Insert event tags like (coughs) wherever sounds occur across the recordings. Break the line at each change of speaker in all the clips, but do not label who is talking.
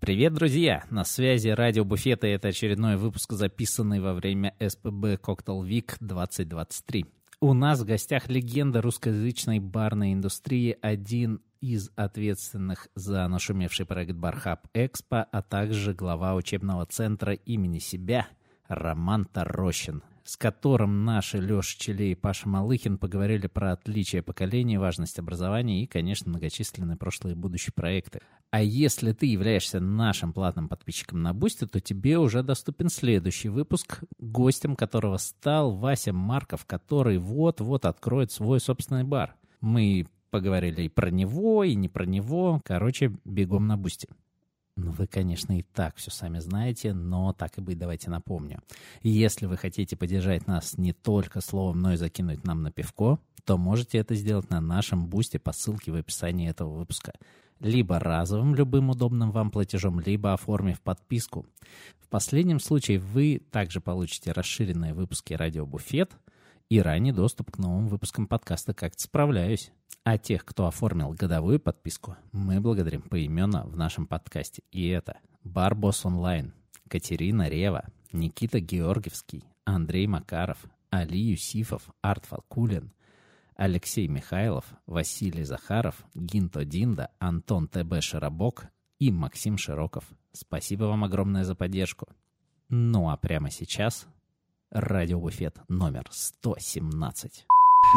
Привет, друзья! На связи радио Буфета, это очередной выпуск, записанный во время СПБ Cocktail Week 2023. У нас в гостях легенда русскоязычной барной индустрии, один из ответственных за нашумевший проект Бархаб Экспо, а также глава учебного центра имени себя Роман Тарощин с которым наши Леша Челей и Паша Малыхин поговорили про отличия поколений, важность образования и, конечно, многочисленные прошлые и будущие проекты. А если ты являешься нашим платным подписчиком на Бусти, то тебе уже доступен следующий выпуск, гостем которого стал Вася Марков, который вот-вот откроет свой собственный бар. Мы поговорили и про него, и не про него. Короче, бегом на Бусти. Ну, вы, конечно, и так все сами знаете, но так и быть, давайте напомню. Если вы хотите поддержать нас не только словом, но и закинуть нам на пивко, то можете это сделать на нашем Бусти по ссылке в описании этого выпуска. Либо разовым, любым удобным вам платежом, либо оформив подписку. В последнем случае вы также получите расширенные выпуски «Радио Буфет», и ранний доступ к новым выпускам подкаста «Как-то справляюсь». А тех, кто оформил годовую подписку, мы благодарим поименно в нашем подкасте. И это Барбос Онлайн, Катерина Рева, Никита Георгиевский, Андрей Макаров, Али Юсифов, Арт Фалкулин, Алексей Михайлов, Василий Захаров, Гинто Динда, Антон ТБ Широбок и Максим Широков. Спасибо вам огромное за поддержку. Ну а прямо сейчас Радиобуфет номер 117.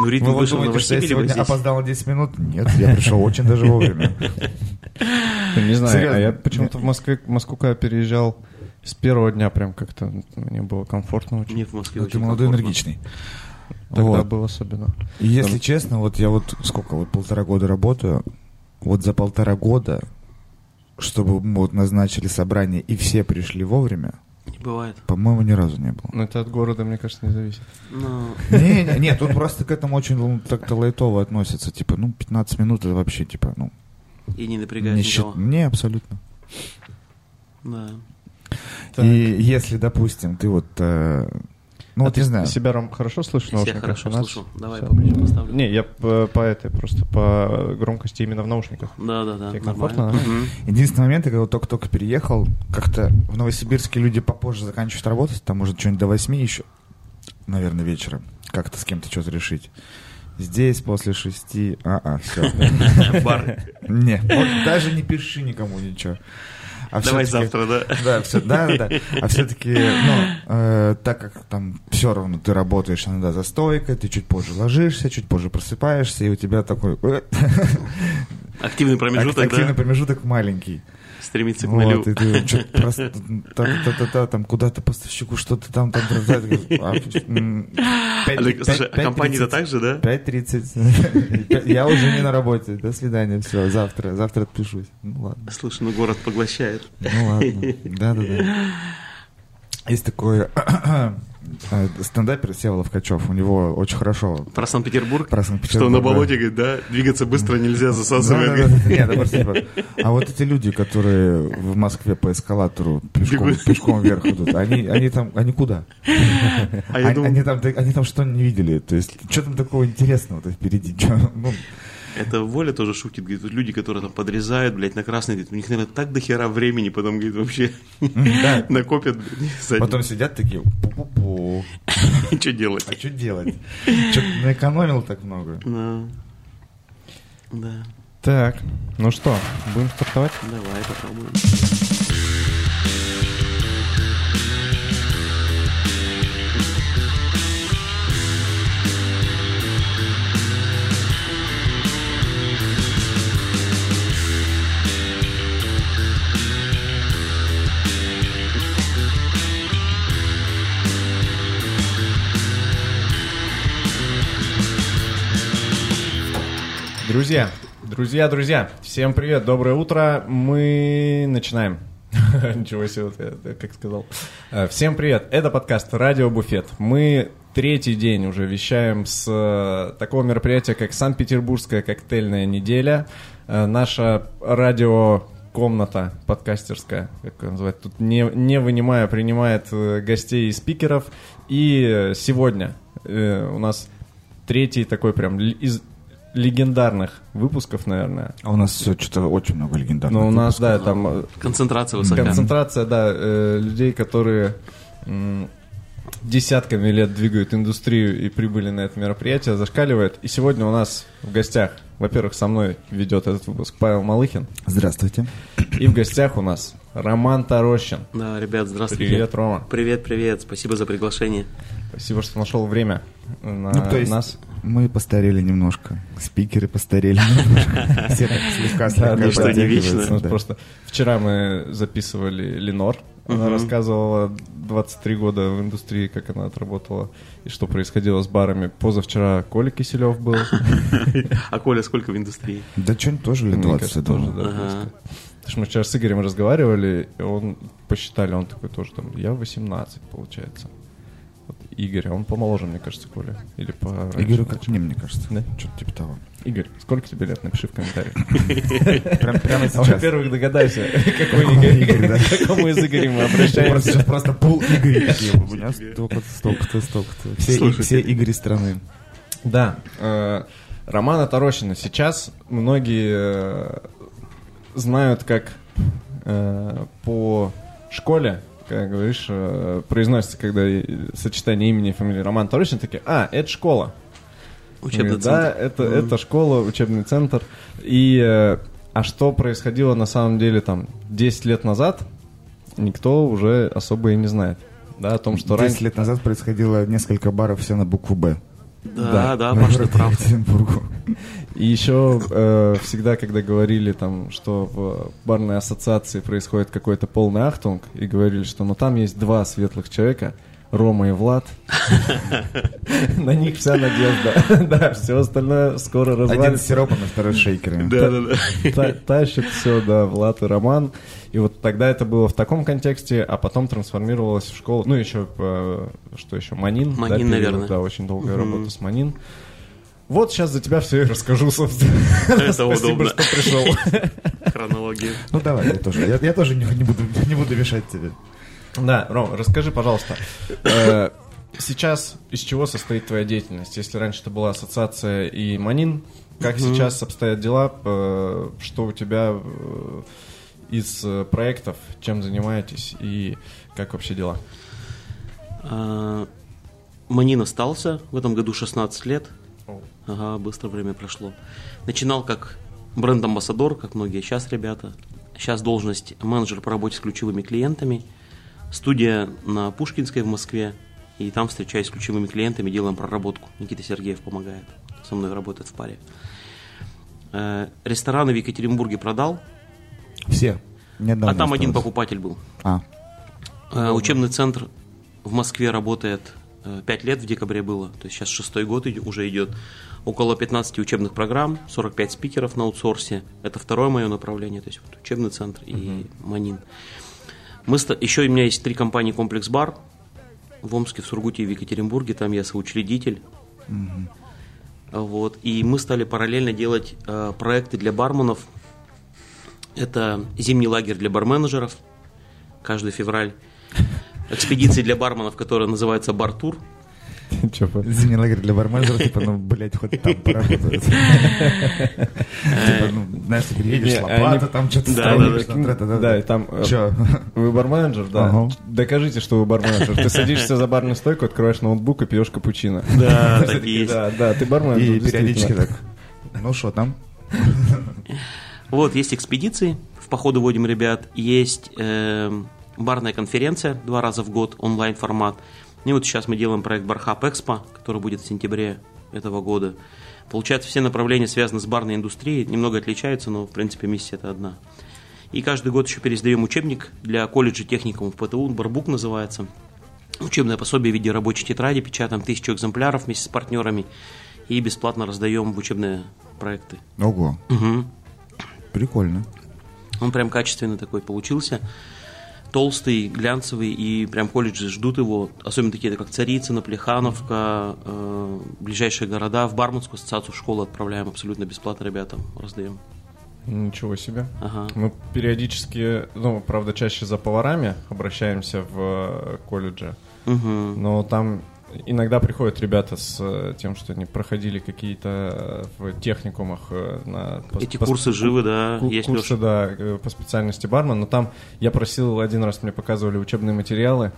Ну, ритм
Вы вот думаете, что я сегодня
здесь.
опоздал на 10 минут? Нет, я пришел очень даже вовремя. (laughs)
Не знаю, а я почему-то в Москве, в Москву, когда переезжал, с первого дня прям как-то мне было комфортно очень.
Нет, в Москве
Ну,
очень
Ты молодой, энергичный.
Тогда
Вот.
было особенно.
И если
Там-
честно, вот я вот сколько, вот полтора года работаю, вот за полтора года, чтобы мы вот назначили собрание и все пришли вовремя,
Не бывает.
по-моему, ни разу не было.
Но это от города, мне кажется, не зависит.
Ну,
Не, не, нет, тут просто к этому очень ну, так-то лайтово относятся. Типа, ну, 15 минут это вообще, типа, ну,
и не напрягает
не, счит- не абсолютно.
Да.
Так.
И если, допустим, ты вот, э, ну,
А
вот
ты
не знаю,
себя, Ром, хорошо слышишь? в
Себя хорошо
У нас
слышу. Давай
всё.
поближе поставлю.
Не, я по, по этой, просто по громкости именно в наушниках.
Да, да, да.
Тебе комфортно, да?
Единственный момент, я когда только-только переехал, как-то в Новосибирске люди попозже заканчивают работать, там может что-нибудь до 8 еще, наверное, вечером, как-то с кем-то что-то решить. Здесь после шести, а-а, все. (laughs)
Бар.
Не, вот даже не пиши никому ничего. А
Давай завтра, да?
Да, все, да, да, да. А все-таки, ну, э, так как там все равно ты работаешь иногда за стойкой, ты чуть позже ложишься, чуть позже просыпаешься, и у тебя такой э,
Активный промежуток,
активный
да?
промежуток маленький.
Стремится к нулю.
Вот, и ты что-то (laughs) просто та-та-та-та, там куда-то поставщику что-то там, там, а,
слушай, а
тридцать.
так же, да?
5.30. (laughs) Я уже не на работе. До свидания. Все, завтра. Завтра отпишусь. Ну ладно.
Слушай, ну город поглощает.
Ну ладно. (laughs) Да-да-да. Есть такой э, стендапер Севолов Качев. У него очень хорошо
Про Санкт-Петербург?
про
Что
Санкт-Петербург.
на
да.
болоте, говорит, да? Двигаться быстро нельзя.
Нет, это просто типа, А вот эти люди, которые в Москве по эскалатору пешком,
Бегут.
пешком вверх идут, они, они там, они куда?
А
они, там, они там что не видели? То есть, что там такого интересного-то впереди? Ну,
это Воля тоже шутит, говорит, вот люди, которые там подрезают, блядь, на красный, говорит, у них, наверное, так дохера времени, потом, говорит, вообще
да. (laughs)
накопят, блядь.
Потом сидят такие, пу-пу-пу. (laughs)
что делать?
А что делать? Что-то наэкономил так много.
Да. Да,
Так, ну что, будем стартовать?
давай попробуем.
Друзья, друзья, друзья, всем привет, доброе утро, мы начинаем. (laughs) Ничего себе, я как сказал. Э, Всем привет, это подкаст «Радио Буфет». Мы третий день уже вещаем с э, такого мероприятия, как Санкт-Петербургская коктейльная неделя. Э, Наша радио комната подкастерская, как ее называть, тут не, не вынимая, принимает гостей и спикеров. И сегодня у нас третий такой прям из легендарных выпусков, наверное.
А у нас все что-то очень много легендарных.
Но у нас,
выпусков.
да, там э,
Концентрация высока.
концентрация, да, э, людей, которые м, десятками лет двигают индустрию и прибыли на это мероприятие, зашкаливает. И сегодня у нас в гостях, во-первых, со мной ведет этот выпуск Павел Малыхин,
Здравствуйте.
и в гостях у нас Роман Тарощин.
Да, ребят, здравствуйте.
Привет, Рома.
Привет, привет. Спасибо за приглашение.
Спасибо, что нашел время на
Ну, то есть
нас.
мы постарели немножко. Спикеры постарели немножко. (laughs) Все так слегка, слегка
да,
что, не вечно.
Ну. Просто вчера мы записывали Ленор. Она рассказывала 23 года в индустрии, как она отработала и что происходило с барами. Позавчера Коля Киселев был.
А Коля сколько в индустрии?
Да что-нибудь тоже лет
Мне
20,
кажется,
я думаю.
тоже, да. Потому что мы вчера с Игорем разговаривали, и он посчитали, он такой тоже там, я 18, получается. А он помоложе, мне кажется, Коля. Или по
Игорю как мне, мне кажется.
Да?
Что-то типа того.
Игорь, сколько тебе лет? Напиши в комментариях. (laughs)
Прям, прямо
А,
сейчас.
Во-первых, догадайся, (laughs) какой Игорь,
Игорь, да.
к (laughs) какому из Игорей мы
Просто,
обращаемся.
сейчас просто пул Игорей. У меня столько-то, столько-то, столько-то. Все Игори страны.
Да, э, Романа Тарощина сейчас многие э, знают как э, по школе, как говоришь, э, произносится, когда сочетание имени и фамилии Роман Тарощин, такие, а, это школа.
Учебный
Говорит, Да,
центр.
это,
Мгм.
это школа, учебный центр. И, э, а что происходило на самом деле там 10 лет назад, никто уже особо и не знает. Да, о том, что
10
раньше...
лет назад происходило несколько баров все на букву «Б».
Да, да,
в
Паш, ты
городе
прав.
Екатеринбургу.
И еще э, всегда, когда говорили там, что в барной ассоциации происходит какой-то полный ахтунг, и говорили, что ну там есть два светлых человека, Рома и Влад, (laughs) на них вся надежда. (laughs) Да, все остальное скоро
Один с
развалится.
сиропом, а второй с шейкерами.
Да, да, да.
Та- Тащит все, да, Влад и Роман. И вот тогда это было в таком контексте, а потом трансформировалось в школу. Ну, еще, э, что еще, Манин.
Манин, наверное.
Да, очень долгая работа с Манин. Вот сейчас за тебя все и расскажу, собственно.
Это (laughs)
Спасибо,
удобно.
что пришел.
Хронология.
Ну давай, я тоже, я, я тоже не, не буду, не буду мешать тебе.
Да, Ром, расскажи, пожалуйста, э, сейчас из чего состоит твоя деятельность? Если раньше это была ассоциация и Манин, как сейчас обстоят дела? Э, Что у тебя э, из проектов, чем занимаетесь и как вообще дела?
А, Манин остался, в этом году 16 лет. Ага, быстро время прошло. Начинал как бренд-амбассадор, как многие сейчас ребята. Сейчас должность менеджер по работе с ключевыми клиентами. Студия на Пушкинской в Москве. И там встречаюсь с ключевыми клиентами, делаем проработку. Никита Сергеев помогает. Со мной работает в паре. Э, Рестораны в Екатеринбурге продал,
Все. Одного
а там один
осталось.
покупатель был.
А,
Э, Учебный центр в Москве работает 5 лет в декабре было, то есть сейчас шестой год уже идет. Около 15 учебных программ, 45 спикеров на аутсорсе. Это второе мое направление, то есть вот учебный центр и Манин. Мы еще у меня есть три компании «Комплекс Бар» в Омске, в Сургуте и в Екатеринбурге. Там я соучредитель. Вот. И мы стали параллельно делать э, проекты для барменов. Это зимний лагерь для барменеджеров каждый февраль. Экспедиции для барменов, которая называется «Бартур». (laughs)
Зимний лагерь для барменджеров, типа, ну, (laughs) блядь, хоть там поработают. (laughs) Типа, ну, знаешь, ты приедешь,
Не,
лопата, там что-то
Да,
строишь,
да,
и там... э,
Чё?
Вы барменеджер, да? Докажите, что вы барменеджер. Ты садишься за барную стойку, открываешь ноутбук и пьешь капучино.
Да, так есть.
Да, да, ты барменеджер,
И периодически
действительно.
так, ну что там?
Вот, есть экспедиции, в походы водим ребят, есть эм, барная конференция два раза в год, онлайн-формат. И вот сейчас мы делаем проект Бархап Экспо, который будет в сентябре этого года. Получается, все направления связаны с барной индустрией, немного отличаются, но, в принципе, миссия это одна. И каждый год еще пересдаем учебник для колледжа техникумов ПТУ, Барбук называется. Учебное пособие в виде рабочей тетради, печатаем тысячу экземпляров вместе с партнерами и бесплатно раздаем в учебные проекты.
Ого,
Мгм.
прикольно.
Он прям качественный такой получился. Толстый, глянцевый, и прям колледжи ждут его. Особенно такие, как Царицыно, Плехановка, э, ближайшие города. В Барменскую ассоциацию школы отправляем абсолютно бесплатно ребятам, раздаем.
Ничего себе.
Ага.
Мы периодически, ну, правда, чаще за поварами обращаемся в э, колледже,
Мгм.
но там иногда приходят ребята с э, тем, что они проходили какие-то э, в техникумах э, на... по-
Эти
по-
курсы живы, да,
ку-
есть,
курсы,
Леша.
да, по специальности бармен, но там я просил один раз, мне показывали учебные материалы,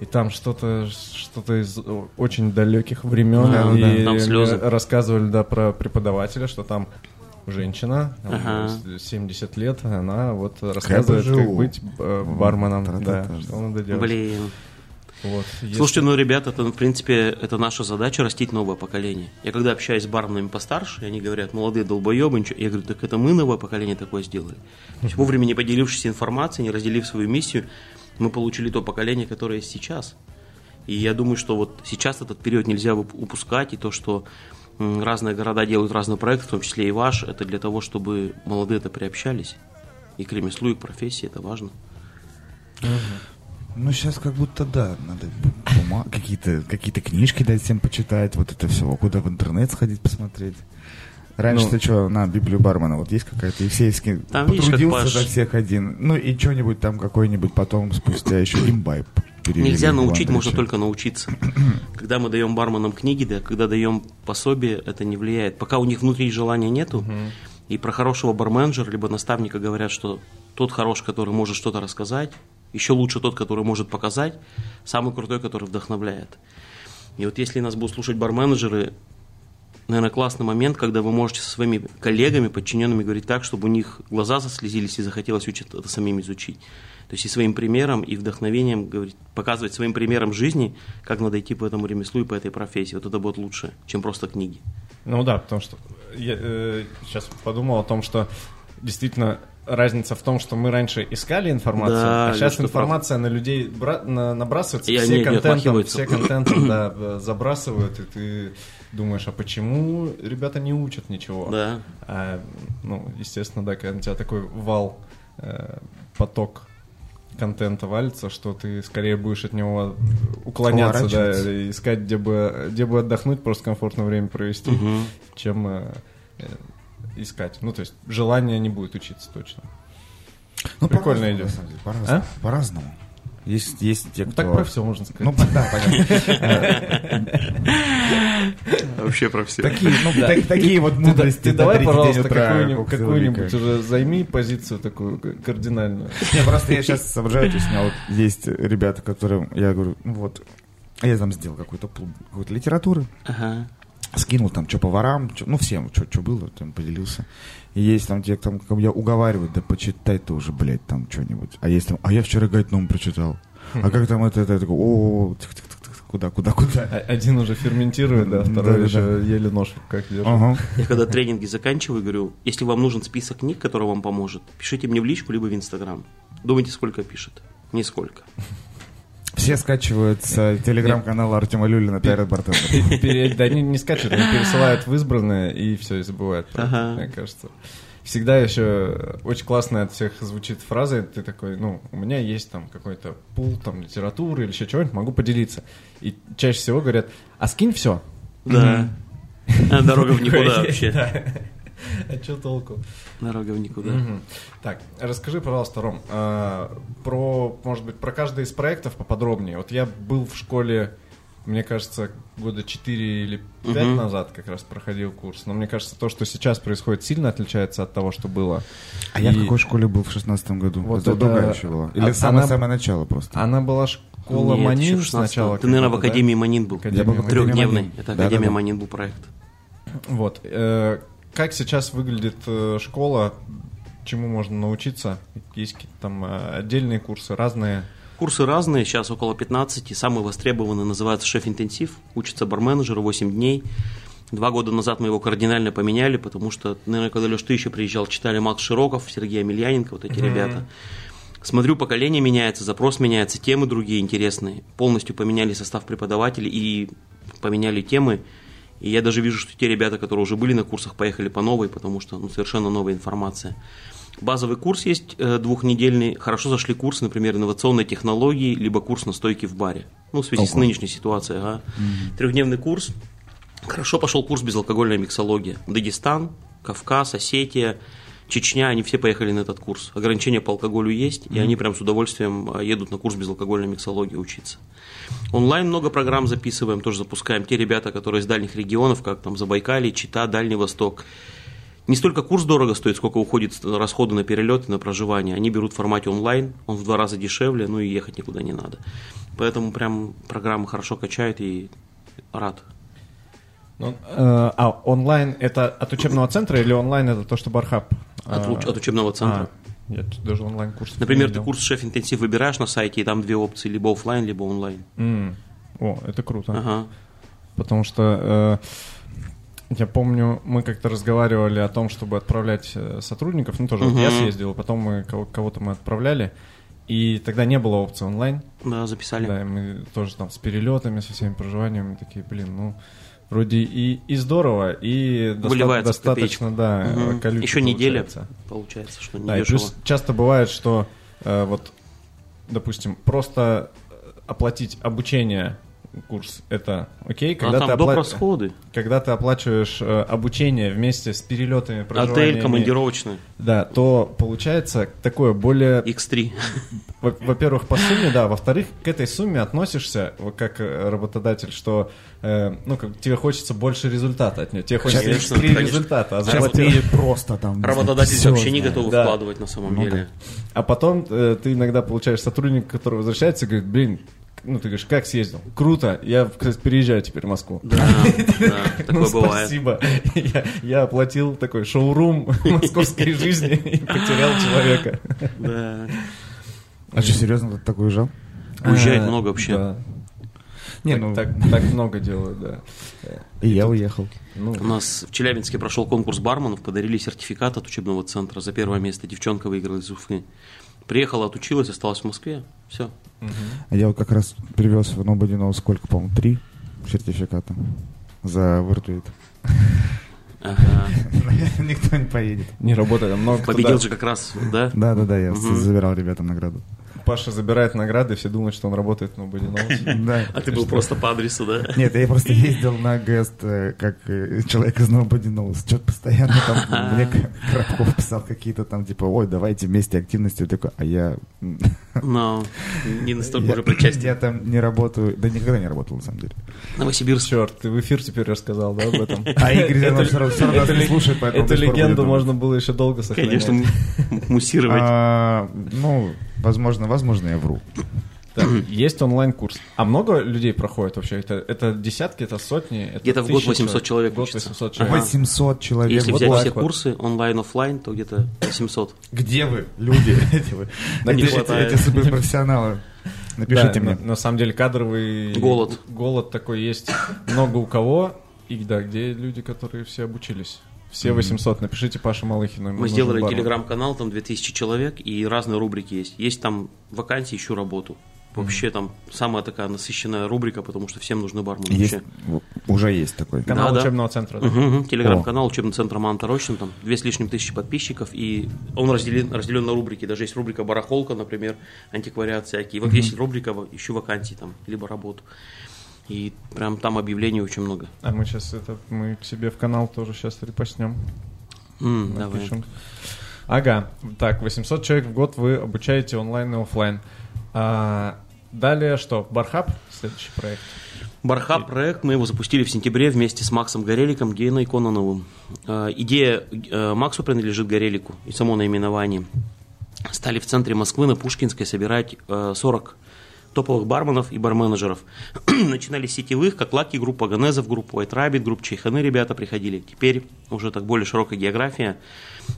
и там что-то что из очень далеких времен,
Да,
и
да, слезы.
рассказывали, да, про преподавателя, что там женщина,
Ага.
с- 70 лет, она вот рассказывает, как быть барменом, да, что надо делать.
Блин.
Вот, если-
Слушайте, ну, ребята, это, в принципе, это наша задача растить новое поколение. Я когда общаюсь с барменами постарше, они говорят, молодые долбоебы, ничего. Я говорю, так это мы новое поколение такое сделали. То есть вовремя не поделившись информацией, не разделив свою миссию, мы получили то поколение, которое есть сейчас. И я думаю, что вот сейчас этот период нельзя уп- упускать, и то, что разные города делают разные проекты, в том числе и ваш, это для того, чтобы молодые-то приобщались. И к ремеслу, и к профессии, это важно.
Ну, сейчас как будто да, надо бума- какие-то какие книжки дать всем почитать, вот это все, куда в интернет сходить посмотреть. Раньше
Ну.
ты что, на Библию бармена, вот есть какая-то Евсеевский,
Там видишь,
потрудился
Паш.
за всех один, ну и что-нибудь там какой-нибудь потом спустя еще (coughs) имбайб.
Нельзя научить, можно только научиться. (coughs) Когда мы даем барменам книги, да, когда даем пособие, это не влияет. Пока у них внутри желания нету, и про хорошего барменджера, либо наставника говорят, что тот хорош, который может что-то рассказать, еще лучше тот, который может показать, самый крутой, который вдохновляет. И вот если нас будут слушать барменджеры, наверное, классный момент, когда вы можете со своими коллегами, подчиненными говорить так, чтобы у них глаза заслезились и захотелось учить это самим изучить. То есть и своим примером, и вдохновением говорить, показывать своим примером жизни, как надо идти по этому ремеслу и по этой профессии. Вот это будет лучше, чем просто книги.
Ну да, потому что я сейчас подумал о том, что действительно разница в том, что мы раньше искали информацию,
Да,
а сейчас информация на людей бра- на- набрасывается,
И
все
они
контентом, все контентом да, (clears throat) э, забрасывают, и ты думаешь, а почему ребята не учат ничего?
Да.
А, ну, естественно, да, когда на тебя такой вал, э, поток контента валится, что ты скорее будешь от него уклоняться, да, искать, где бы, где бы отдохнуть, просто комфортное время провести,
Мгм.
чем э, искать. Ну, то есть желания не будет учиться точно.
Ну,
Прикольно идет.
на самом деле, По-разному.
А?
По-разному. Есть, есть те,
Ну,
кто...
так про все можно сказать.
Ну, да, понятно.
Вообще про все.
Такие, ну, так- такие вот мудрости.
ты давай, пожалуйста, какую-нибудь, уже займи позицию такую кардинальную.
Не, просто я сейчас соображаю, то есть у меня вот есть ребята, которым я говорю, ну вот, а я там сделал какую-то какую-то литературы,
Ага.
Скинул там, что поварам, чё- ну всем, что было, там поделился. И есть там те, там, как я уговариваю, да почитай ты уже, блядь, там что-нибудь. А есть там, а я вчера Гайтном прочитал. А как там это, это, я такой, о, тих, тих, тих, тих, куда, куда, куда.
А- Один уже ферментирует, да, второй
Да-да-да.
еще еле нож как держит.
Ага.
Я когда тренинги заканчиваю, говорю, если вам нужен список книг, который вам поможет, пишите мне в личку, либо в Инстаграм. Думаете, сколько пишет? Нисколько.
Все скачивают с телеграм-канала Артема Люлина Тайрат Бартендер. (laughs)
Да они не скачут, они пересылают в избранное и все, и забывают мне кажется. Всегда еще очень классно от всех звучит фраза, ты такой, ну, у меня есть там какой-то пул там литературы или еще чего-нибудь, могу поделиться. И чаще всего говорят, а скинь все.
Да. А Дорога в никуда вообще.
А что толку?
Дорога в никуда.
Так, расскажи, пожалуйста, Ром, а, про, может быть, про каждый из проектов поподробнее. Вот я был в школе, мне кажется, года 4 или 5
Мгм.
назад как раз проходил курс. Но мне кажется, то, что сейчас происходит, сильно отличается от того, что было.
А я в какой школе был в шестнадцатом году?
Вот
это
это-
другая еще была. Или
А-
самое-самое начало просто?
Она была школа
Нет,
Манин
еще в 16-м.
сначала.
Ты, наверное, в
да?
Академии Манин был.
Академия
Я был
Трехдневный. Это. Академия Манин был проект.
Вот. э, Как сейчас выглядит э, школа? Чему можно научиться? Есть какие-то там э, отдельные курсы, разные?
Курсы разные, сейчас около 15. Самый востребованный называется «Шеф-интенсив». Учится барменеджеру 8 дней. Два года назад мы его кардинально поменяли, потому что, наверное, когда Леш, ты еще приезжал, читали Макс Широков, Сергей Емельяненко, вот эти ребята. Смотрю, поколение меняется, запрос меняется, темы другие интересные. Полностью поменяли состав преподавателей и поменяли темы. И я даже вижу, что те ребята, которые уже были на курсах, поехали по новой, потому что ну, совершенно новая информация. Базовый курс есть э, двухнедельный. Хорошо зашли курсы, например, инновационной технологии, либо курс настойки в баре. Ну, в связи с
Ого.
нынешней ситуацией. Ага. Трехдневный курс. Хорошо пошел курс безалкогольная миксология. Дагестан, Кавказ, Осетия. Чечня, они все поехали на этот курс. Ограничения по алкоголю есть, и они прям с удовольствием а, едут на курс безалкогольной миксологии учиться. Онлайн много программ записываем, тоже запускаем. Те ребята, которые из дальних регионов, как там Забайкалье, Чита, Дальний Восток, не столько курс дорого стоит, сколько уходит расходы на перелеты, на проживание. Они берут в формате онлайн, он в два раза дешевле, ну и ехать никуда не надо. Поэтому прям программы хорошо качают и рад.
Ну, э, а онлайн это от учебного центра или онлайн это то, что Бархаб?
От,
А,
от учебного центра.
а, я тут даже онлайн курс.
Например, ты курс шеф-интенсив выбираешь на сайте, и там две опции, либо офлайн, либо онлайн.
О, это круто.
Ага.
Потому что э, я помню, мы как-то разговаривали о том, чтобы отправлять э, сотрудников. Ну, тоже вот я съездил, потом мы кого- кого-то мы отправляли. И тогда не было опции онлайн.
Да, записали.
Да, и мы тоже там с перелетами, со всеми проживаниями такие, блин, ну, вроде и, и здорово, и доста-
Выливается
достаточно, да,
Мгм.
колюче
Еще неделя.
получается.
Получается, что не
Да,
дешево.
плюс часто бывает, что э, вот, допустим, просто э, оплатить обучение курс это окей, когда,
а там
ты, опла-
расходы.
когда ты оплачиваешь э, обучение вместе с перелетами,
Отель,
проживаниями,
командировочный,
да, то получается такое более
X3.
во- Во-первых, по сумме, да. Во-вторых, к этой сумме относишься, как э, работодатель, что э, ну, как, тебе хочется больше результата от нее. Тебе хочется
Конечно,
три
конечно.
результата. А,
Сейчас
заплатил-
просто там...
Работодатели
всё
вообще не
знает.
готовы
Да.
вкладывать на самом
Ну
деле.
а потом э, ты иногда получаешь сотрудника, который возвращается и говорит, блин, ну ты говоришь, как съездил? Круто, я, кстати, переезжаю теперь в Москву.
Да, да, (laughs) такое
ну,
бывает.
спасибо. Я, оплатил такой шоурум (laughs) московской жизни и потерял человека.
Да.
А что, серьезно, ты такой уезжал?
Уезжает
А,
много вообще.
Не,
так,
ну,
так, (laughs) так много делают, да.
и я уехал.
Ну,
У нас в Челябинске прошел конкурс барменов, подарили сертификат от учебного центра. За первое место девчонка выиграла из Уфы. Приехала, отучилась, осталась в Москве. Все.
А я вот как раз привез в Нободино сколько, по-моему, три сертификата за.
Ага. (laughs)
Никто не поедет.
не работает. а Много
Победил
да.
же как раз, да?
Да-да-да, я
Мгм.
забирал ребятам награду.
Паша забирает награды, все думают, что он работает на Бодиноусе. (laughs)
Да.
А ты был просто по адресу, да?
Нет, я просто (laughs) ездил на ГЭСТ как э, человек из Новободиноуса. Что-то постоянно там (laughs) мне Коробков писал какие-то там, типа, ой, давайте вместе активности. Такой, а я...
Но не настолько уже причастен.
Я там не работаю, да никогда не работал, на самом деле.
Новосибирск.
Черт, ты в эфир теперь рассказал, да, об этом?
А Игорь Зенов все равно- не слушает, поэтому
Эту легенду можно было еще долго сохранять.
Конечно, муссировать.
А, Ну, возможно, возможно, я вру.
Так, есть онлайн-курс. А много людей проходит вообще? Это, это десятки, это сотни? это
Где-то в год
тысячи
800 человек
год
учится.
800
Ага.
человек.
800 человек.
Если
Вот
взять все
вот.
курсы онлайн-оффлайн, то где-то 700.
Где вы, люди? (laughs) Эти вы.
Да не
Эти- суперпрофессионалы. Напишите мне.
На, на самом деле кадровый
Голод.
голод такой есть много у кого. И да, где люди, которые все обучились. Все 800. Напишите Паше Малыхину.
Мы сделали телеграм-канал, там 2000 человек, и разные рубрики есть. Есть там вакансии, ищу работу. Вообще там самая такая насыщенная рубрика, потому что всем нужны бармены
Есть,
вообще.
уже есть такой.
Канал
Да, да.
учебного центра. да?
Мгм, мгм. Телеграм-канал учебный центр Манта Рощин, там две с лишним тысячи подписчиков, и он разделен, разделен на рубрики. Даже есть рубрика барахолка, например, антиквариат всякий. И вот есть рубрика ищу вакансии там, либо работу. И прям там объявлений очень много.
А мы сейчас это мы к себе в канал тоже сейчас репостнем.
М, давай.
Ага, так, 800 человек в год вы обучаете онлайн и офлайн. А, далее что? Бархаб, следующий проект.
Бархаб проект, мы его запустили в сентябре вместе с Максом Гореликом, Геной Кононовым. Э, Идея э, Максу принадлежит Горелику и само наименование. Стали в центре Москвы на Пушкинской собирать э, 40 топовых барменов и барменеджеров. (clears throat) Начинали с сетевых, как Лаки, группа Ганезов, группа White Rabbit, группа Чайханы ребята приходили. Теперь уже так более широкая география.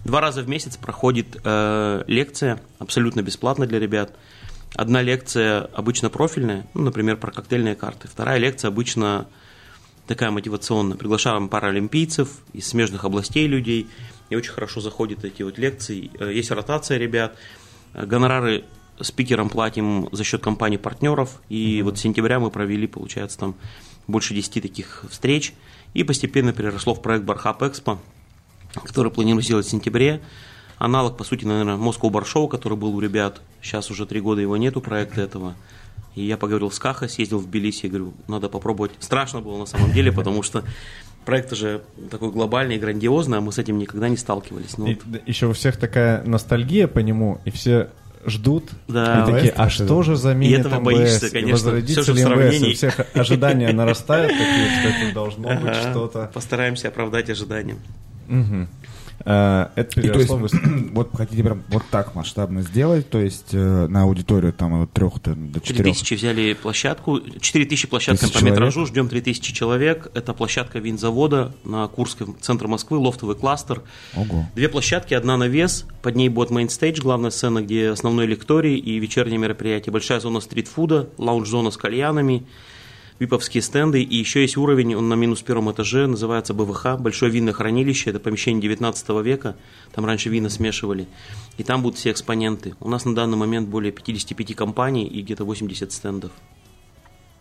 Два раза в месяц проходит э, лекция, абсолютно бесплатно для ребят. Одна лекция обычно профильная, ну, например, про коктейльные карты. Вторая лекция обычно такая мотивационная. Приглашаем паралимпийцев из смежных областей людей. И очень хорошо заходят эти вот лекции. Э, Есть ротация ребят. Гонорары спикерам платим за счет компаний-партнеров. И вот с сентября мы провели, получается, там больше 10 таких встреч. И постепенно переросло в проект Бархап Экспо, который планируем сделать в сентябре. Аналог, по сути, наверное, Moscow Bar Show, который был у ребят. Сейчас уже три года его нету, проекта этого. И я поговорил с Кахой, съездил в Тбилиси, говорю, надо попробовать. Страшно было на самом деле, потому что проект же такой глобальный, грандиозный, а мы с этим никогда не сталкивались. Ну,
И еще у всех такая ностальгия по нему, и все ждут
Да.
и такие, а
что
же заменит
этого
МВС?
боишься,
И
конечно.
возродится
Всё же
ли. И у всех ожидания нарастают, такие, что это должно быть (laughs) что-то.
Постараемся оправдать ожидания.
А, Это
И то есть,
переросло в... (clears throat)
вот хотите прям вот так масштабно сделать, то есть э, на аудиторию там от трех до четырех.
3000 взяли площадку, 4000 площадкам
Тысяч
по метражу, ждем 3000 человек. Это площадка винзавода на Курском, центр Москвы, лофтовый кластер.
Ого.
Две площадки, одна на въезд, под ней будет мейнстейдж, главная сцена, где основной лекторий и вечерние мероприятия. Большая зона стритфуда, лаунж-зона с кальянами, виповские стенды. И еще есть уровень, он на минус первом этаже, называется БВХ, Большое винное хранилище, это помещение 19 века, там раньше вина смешивали. И там будут все экспоненты. У нас на данный момент более 55 компаний и где-то 80 стендов.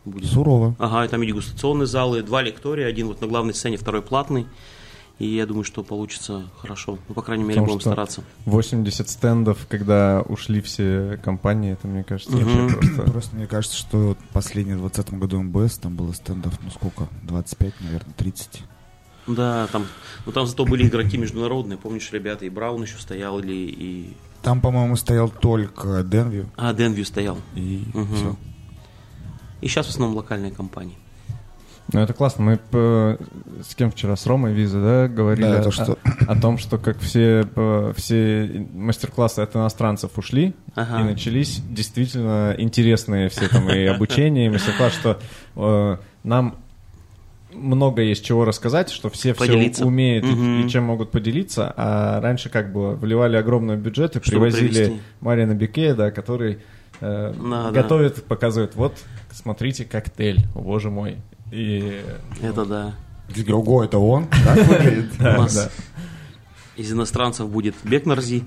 Будет.
Сурово.
Ага, и там и дегустационные залы, два лектория, один вот на главной сцене, второй платный. И я думаю, что получится хорошо. Ну, по крайней мере,
Потому
будем
что
стараться.
80 стендов, когда ушли все компании, это, мне кажется, вообще просто...
Просто мне кажется, что последний в 2020 году МБС, там было стендов, ну сколько, 25, наверное, 30.
Да, там, ну там зато были игроки международные, помнишь, ребята, и Браун еще стоял, или и...
Там, по-моему, стоял только Денвью
А, Денвью стоял.
и
Мгм.
все.
И сейчас в основном локальные компании.
Ну, это классно. Мы э, с кем вчера, с Ромой Виза, да, говорили
Да,
о,
то, что-
о том, что как все, все мастер-классы от иностранцев ушли,
Ага.
и начались действительно интересные все там и обучение, и мастер-класс, что э, нам много есть чего рассказать, что все все
Поделиться.
умеют и-
Мгм.
и чем могут поделиться, а раньше как было, вливали огромные бюджеты,
Чтобы
привозили
привезти.
Марина Бекея, да, который э,
Да, да.
готовит, показывает, вот, смотрите, коктейль, боже мой. И
Это да.
Ого, это он? Так (laughs) выглядит?
У нас из иностранцев будет Бекнарзи,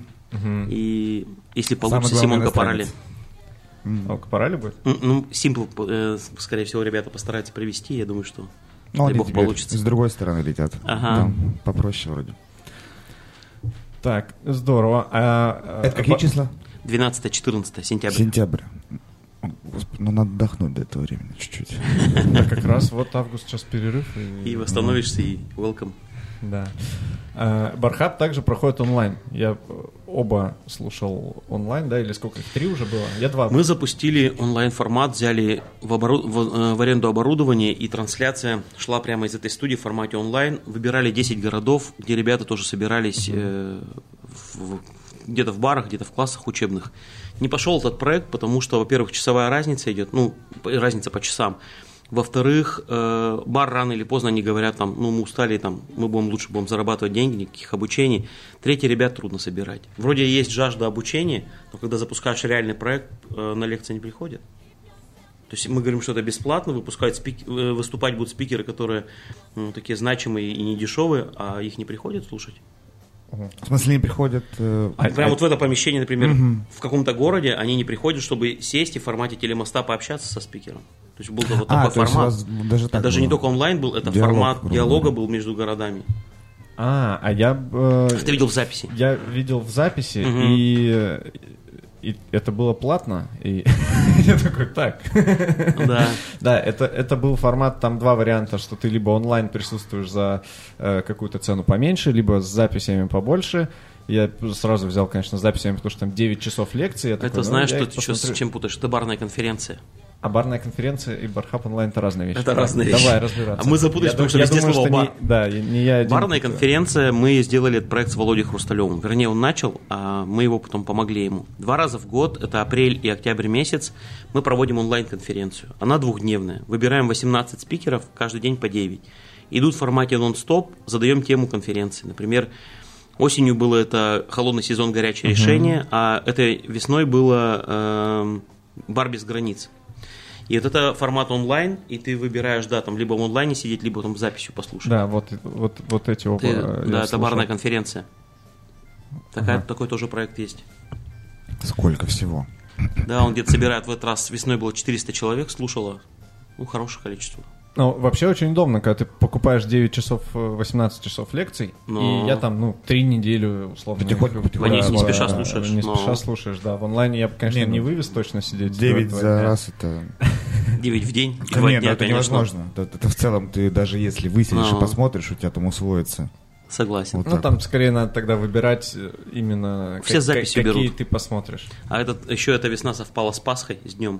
и если получится, Симон Капарали.
иностранец.
А Капарали будет?
Ну, Симпл, э, скорее всего, ребята постараются провести, я думаю, что
Ну, они
бог получится.
с другой стороны летят.
Ага.
Там попроще вроде.
Так, здорово. А, а,
Это какие числа?
12-14 сентября.
Сентябрь. Господи, ну надо отдохнуть до этого времени чуть-чуть.
Да, как раз вот август сейчас перерыв. И,
восстановишься, и welcome.
Да. А, Бархат также проходит онлайн. Я э, оба слушал онлайн, да, или сколько их? Три уже было? Я два.
Мы запустили онлайн-формат, взяли в, обору- в, э, в аренду оборудование, и трансляция шла прямо из этой студии в формате онлайн. Выбирали 10 городов, где ребята тоже собирались э, в- где-то в барах, где-то в классах учебных. Не пошел этот проект, потому что, во-первых, часовая разница идет, ну, разница по часам. Во-вторых, э, бар рано или поздно они говорят, там, ну, мы устали, там, мы будем лучше будем зарабатывать деньги, никаких обучений. Третий, ребят трудно собирать. Вроде есть жажда обучения, но когда запускаешь реальный проект, э, на лекции не приходят. То есть мы говорим, что это бесплатно, выпускают спик- э, выступать будут спикеры, которые ну, такие значимые и не дешевые, а их не приходят слушать.
В смысле, не приходят... э,
А-
Прямо
а-
вот в это помещение, например, в каком-то городе, они не приходят, чтобы сесть и в формате телемоста пообщаться со спикером. То есть был вот
А,
такой
то есть у
формат.
вас даже так
Даже не
было?
только онлайн был, это
Диалог,
формат
грубо
диалога был между городами.
А, а я... э,
Ты видел в записи?
Я видел в записи,
Мгм.
и, и это было платно, и (laughs) я такой, так.
Да.
Да, это, это был формат, там два варианта, что ты либо онлайн присутствуешь за э, какую-то цену поменьше, либо с записями побольше. Я сразу взял, конечно, с записями, потому что там 9 часов лекции. Такой,
Это
ну,
знаешь,
я
что что, с чем путаешь? Это барная конференция.
А барная конференция и бархап онлайн это разные вещи.
Это разные вещи.
Давай разбираться.
А мы запутались,
Я
потому что
я
везде
думаю,
слово
что не-
бар.
Да, и не я один.
Барная
путаю.
конференция, мы сделали этот проект с Володей Хрусталевым. Вернее, он начал, а мы его потом помогли ему. Два раза в год, это апрель и октябрь месяц, мы проводим онлайн-конференцию. Она двухдневная. Выбираем 18 спикеров, каждый день по 9. Идут в формате нон-стоп, задаем тему конференции. Например, осенью было это холодный сезон горячее решение, а этой весной было эм, бар без границ. И вот это формат онлайн, и ты выбираешь, да, там либо в онлайне сидеть, либо там записью послушать.
Да, вот, вот, вот эти оба.
Ты- да, это
слушал.
барная конференция. Такая, Такой тоже проект есть.
Сколько всего?
Да, он где-то собирает в этот раз, весной было 400 человек, слушало. Ну, хорошее количество.
Ну, вообще очень удобно, когда ты покупаешь 9 часов, э, 18 часов лекций,
Но-
и я там, ну, три недели, условно.
Потихоньку,
их,
потихоньку.
Конечно, не спеша слушаешь,
Не
но-
спеша слушаешь, да. В онлайне я бы, конечно,
Не,
не,
ну,
вывез точно сидеть. до
9
этого
за
дня.
раз это... (laughs)
9 в день, и
нет,
дня,
это
конечно.
невозможно. Это, это в целом ты даже если выселишь
Ну.
и посмотришь, у тебя там усвоится.
Согласен.
Вот
Ну, там скорее надо тогда выбирать э, именно
Все записи
какие
берут.
ты посмотришь.
А этот, еще эта весна совпала с Пасхой, с днем.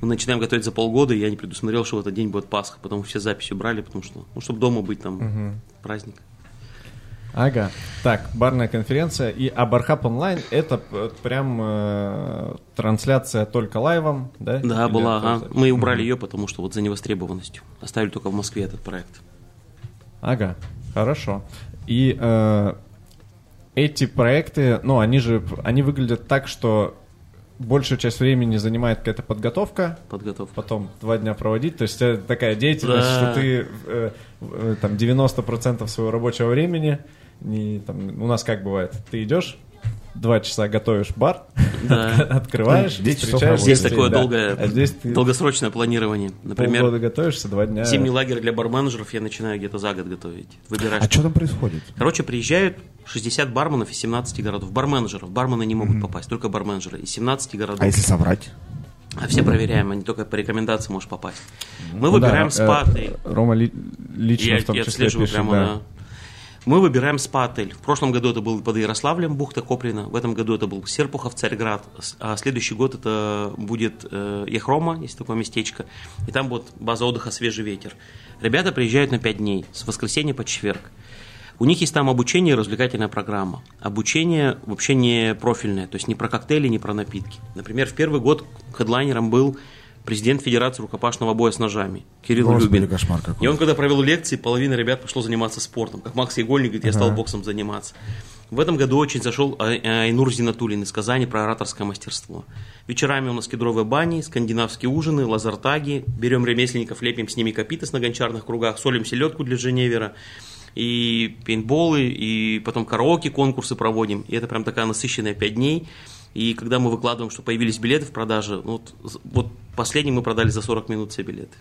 Мы начинаем готовить за полгода, и я не предусмотрел, что в этот день будет Пасха, потому все записи убрали, потому что, ну, чтобы дома быть там, праздник.
Ага. Так, барная конференция и а Бархаб онлайн это э, прям э, трансляция только лайвом, да?
Да,
Или
была, ага. Мы убрали ее, потому что вот за невостребованностью. Оставили только в Москве этот проект.
Ага, хорошо. И э, эти проекты, ну, они же, они выглядят так, что большую часть времени занимает какая-то подготовка,
Подготовка.
потом два дня проводить, то есть это такая деятельность,
Да.
что ты э, э, там 90% своего рабочего времени, не, там, у нас как бывает, ты идешь, два часа готовишь бар,
Да. (laughs)
открываешь,
10 часов
встречаешь
Здесь такое
да.
долгое,
а здесь ты
долгосрочное планирование. Например,
полгода готовишься, два дня.
зимний лагерь для барменеджеров я начинаю где-то за год готовить. Выбираешь.
А что там происходит?
Короче, приезжают 60 барменов из 17 городов. Барменджеров. Бармены не могут попасть, только барменджеры из 17 городов.
А если соврать?
А все проверяем, они только по рекомендации можешь попасть. Мы
Ну
выбираем
да,
спа-отель.
э, Рома ли- лично
Я,
в том
я
числе
отслеживаю
пишет,
прямо,
да.
да. Мы выбираем спа-отель. В прошлом году это был под Ярославлем, бухта Коплина. В этом году это был Серпухов, Царьград. А следующий год это будет э, Яхрома, есть такое местечко. И там будет база отдыха «Свежий ветер». Ребята приезжают на 5 дней, с воскресенья по четверг. У них есть там обучение и развлекательная программа. Обучение вообще не профильное, то есть не про коктейли, не про напитки. Например, в первый год хедлайнером был президент Федерации рукопашного боя с ножами Кирилл
Господи,
Любин.
кошмар какой.
И он, когда провел лекции, половина ребят пошло заниматься спортом. Как Макс Игольник говорит, я стал боксом заниматься. В этом году очень зашел А- А- Айнур Зинатулин из Казани про ораторское мастерство. Вечерами у нас кедровые бани, скандинавские ужины, лазертаги. Берем ремесленников, лепим с ними копитас на гончарных кругах, солим селедку для Женевера. И пейнтболы, и потом караоке конкурсы проводим. И это прям такая насыщенная 5 дней. И когда мы выкладываем, что появились билеты в продаже, ну вот, вот последний мы продали за 40 минут все билеты.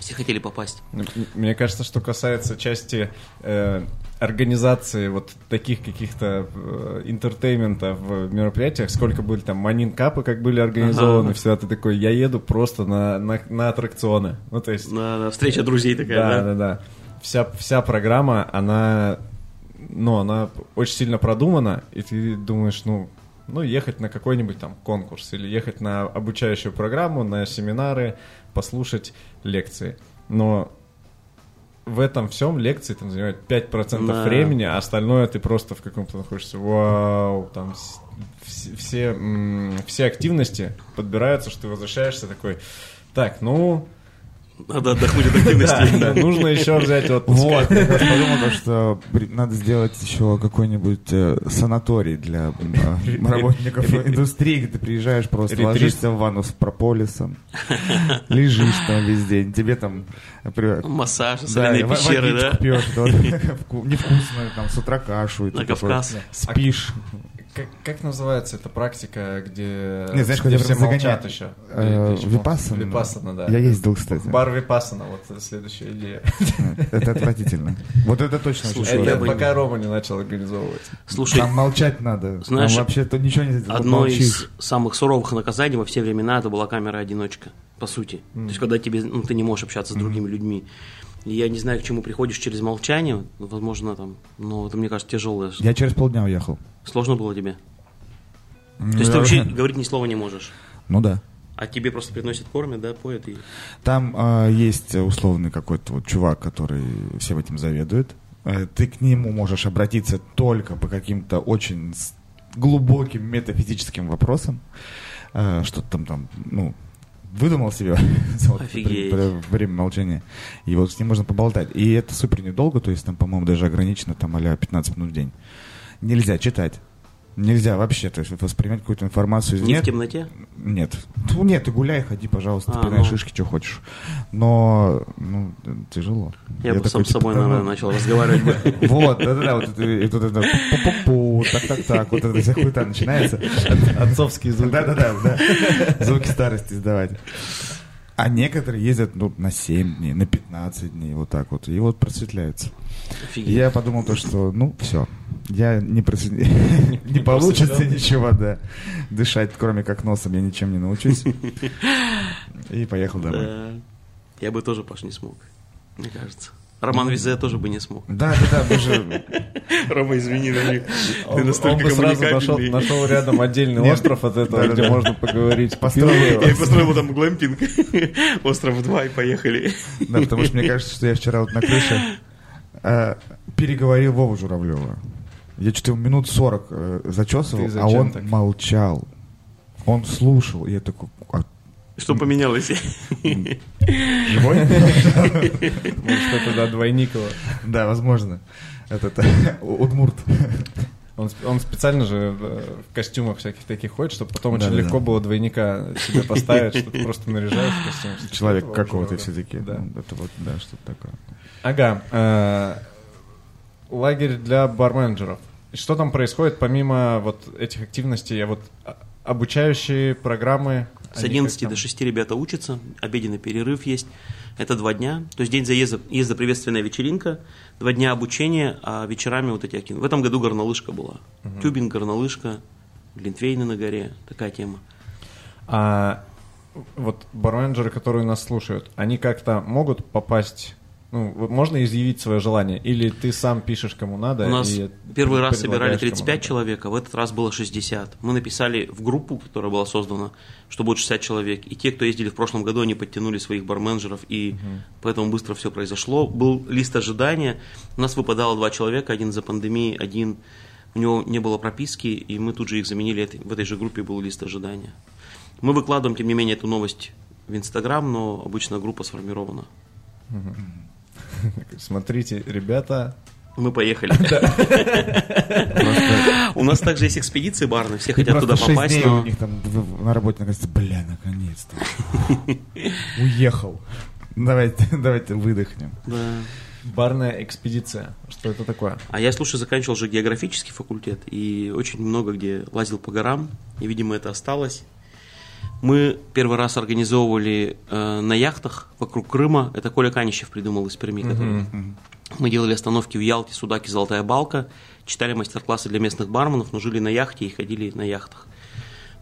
Все хотели попасть.
М- Мне кажется, что касается части э, организации вот таких каких-то э, entertainment а в мероприятиях, сколько были там Monin Cup'ы, как были организованы,
Ага.
всегда ты такой, я еду просто на, на, на аттракционы. Ну, то есть...
Да, да, встреча друзей такая,
да,
да?
да, да. Вся, вся программа, она, ну, она очень сильно продумана, и ты думаешь, ну, ну, ехать на какой-нибудь там конкурс или ехать на обучающую программу, на семинары, послушать лекции. Но в этом всем лекции там занимают 5%
Да.
времени, а остальное ты просто в каком-то находишься, вау, там все, м, все активности подбираются, что ты возвращаешься такой, так, ну,
Надо отдохнуть от активности.
да, нужно еще взять отпуск.
Вот, я подумал, то, что надо сделать еще какой-нибудь э, санаторий для э, работников индустрии, где ты приезжаешь, просто
Ретрит.
ложишься в ванну с прополисом, лежишь там весь день, тебе там... например,
Массаж, соляные пещеры, да?
пьешь, (laughs) там, с утра кашу. и
На
ты такой
Кавказ.
Спишь.
Как, как называется эта практика, где,
Не, знаешь,
где все молчат еще?
Э, Випассана.
Випассана, да.
Я ездил, кстати.
Бар Випассана, вот следующая идея.
Это отвратительно. Вот это точно очень
Слушай.
Это пока Рома не начал организовывать.
Слушай,
Там молчать надо.
Знаешь,
Там вообще то ничего не
одно из самых суровых наказаний во все времена это была камера-одиночка, по сути. То есть, когда тебе, ну, ты не можешь общаться с другими людьми. Я не знаю, к чему приходишь через молчание, ну, возможно, там, но это, мне кажется, тяжелое.
Я через полдня уехал.
Сложно было тебе?
Ну,
То есть ты вообще говорить ни слова не можешь?
Ну да.
А тебе просто приносят, кормят, да, поят и...
Там а, есть условный какой-то вот чувак, который всем этим заведует. Э, Ты к нему можешь обратиться только по каким-то очень глубоким метафизическим вопросам. Э, Что-то там, там, ну, выдумал себе (laughs) за вот
Офигеть.
при- при- время молчания. И вот с ним можно поболтать. И это супер недолго, то есть там, по-моему, даже ограничено там а 15 минут в день. Нельзя читать. Нельзя вообще, то есть воспринимать какую-то информацию
Не
извне.
в темноте?
Нет. Ну, нет, ты гуляй, ходи, пожалуйста,
А,
пинай
ну.
шишки, что хочешь. Но, ну, тяжело.
Я, бы
такой,
сам с
типа,
собой,
«Да
наверное,
ну».
начал разговаривать бы. (laughs)
Вот, да-да-да, вот это, это пу-пу-пу, так-так-так, вот эта вся хуета начинается.
Отцовские звуки.
Да-да-да, да. Звуки старости издавать. А некоторые ездят ну, на 7 дней, на 15 дней, вот так вот. И вот просветляются.
Офигеть.
Я подумал то, что, ну, все. Я не, прос- (laughs) не получится ничего, да. Дышать, кроме как носом, я ничем не научусь. И поехал домой.
Да. Я бы тоже, Паш, не смог, мне кажется. Роман Визе тоже бы не смог.
Да, да, да, мы же...
Рома, извини.
Он, он бы сразу нашел, нашел рядом отдельный
Нет.
остров от этого, где можно поговорить.
Построил его.
Я (laughs) построил там глэмпинг. Остров 2 и поехали.
Да, потому что мне кажется, что я вчера вот на крыше э, переговорил Вову Журавлева. Я что-то минут 40 э, зачесывал, а он
так?
молчал. Он слушал, и я такой, а,
Что поменялось? (laughs)
живой?
Может, (laughs) это да, Двойникова.
Да, возможно. Этот Удмурт.
Он, он специально же э, в костюмах всяких таких ходит, чтобы потом очень
Да-да-да.
легко было двойника себе поставить, что ты (laughs) просто наряжаешь костюм.
Человек какого-то все-таки.
Да.
Это вот, да, что-то такое.
Ага. э, лагерь для барменджеров. Что там происходит помимо вот этих активностей? А Вот а, обучающие программы?
С
они
11
как там?
до 6 ребята учатся, обеденный перерыв есть. Это два дня. То есть день заезда, езда приветственная вечеринка, два дня обучения, а вечерами вот эти активности. В этом году горнолыжка была. Тюбинг, горнолыжка, глинтвейны на горе, такая тема.
А вот барменджеры, которые нас слушают, они как-то могут попасть... Ну, можно изъявить свое желание? Или ты сам пишешь, кому надо?
У нас
и
первый раз собирали
кому
35
надо?
человек, а в этот раз было 60. Мы написали в группу, которая была создана, что будет 60 человек. И те, кто ездили в прошлом году, они подтянули своих барменджеров, и поэтому быстро все произошло. Был лист ожидания. У нас выпадало два человека, один за пандемией, один у него не было прописки, и мы тут же их заменили. В этой же группе был лист ожидания. Мы выкладываем, тем не менее, эту новость в Инстаграм, но обычно группа сформирована. (laughs)
Смотрите, ребята,
Мы поехали. (laughs) У нас также есть экспедиции барные, все хотят туда попасть,
у них там на работе наконец-то, бля, наконец-то. (laughs) Уехал. Давайте, давайте выдохнем.
Барная экспедиция. Что это такое?
А я, слушай, заканчивал же географический факультет и очень много где лазил по горам, и, видимо, это осталось. Мы первый раз организовывали э, на яхтах вокруг Крыма. Это Коля Канищев придумал из Перми. который- Мы делали остановки в Ялте, Судаке, Золотая Балка, читали мастер-классы для местных барменов, но жили на яхте и ходили на яхтах.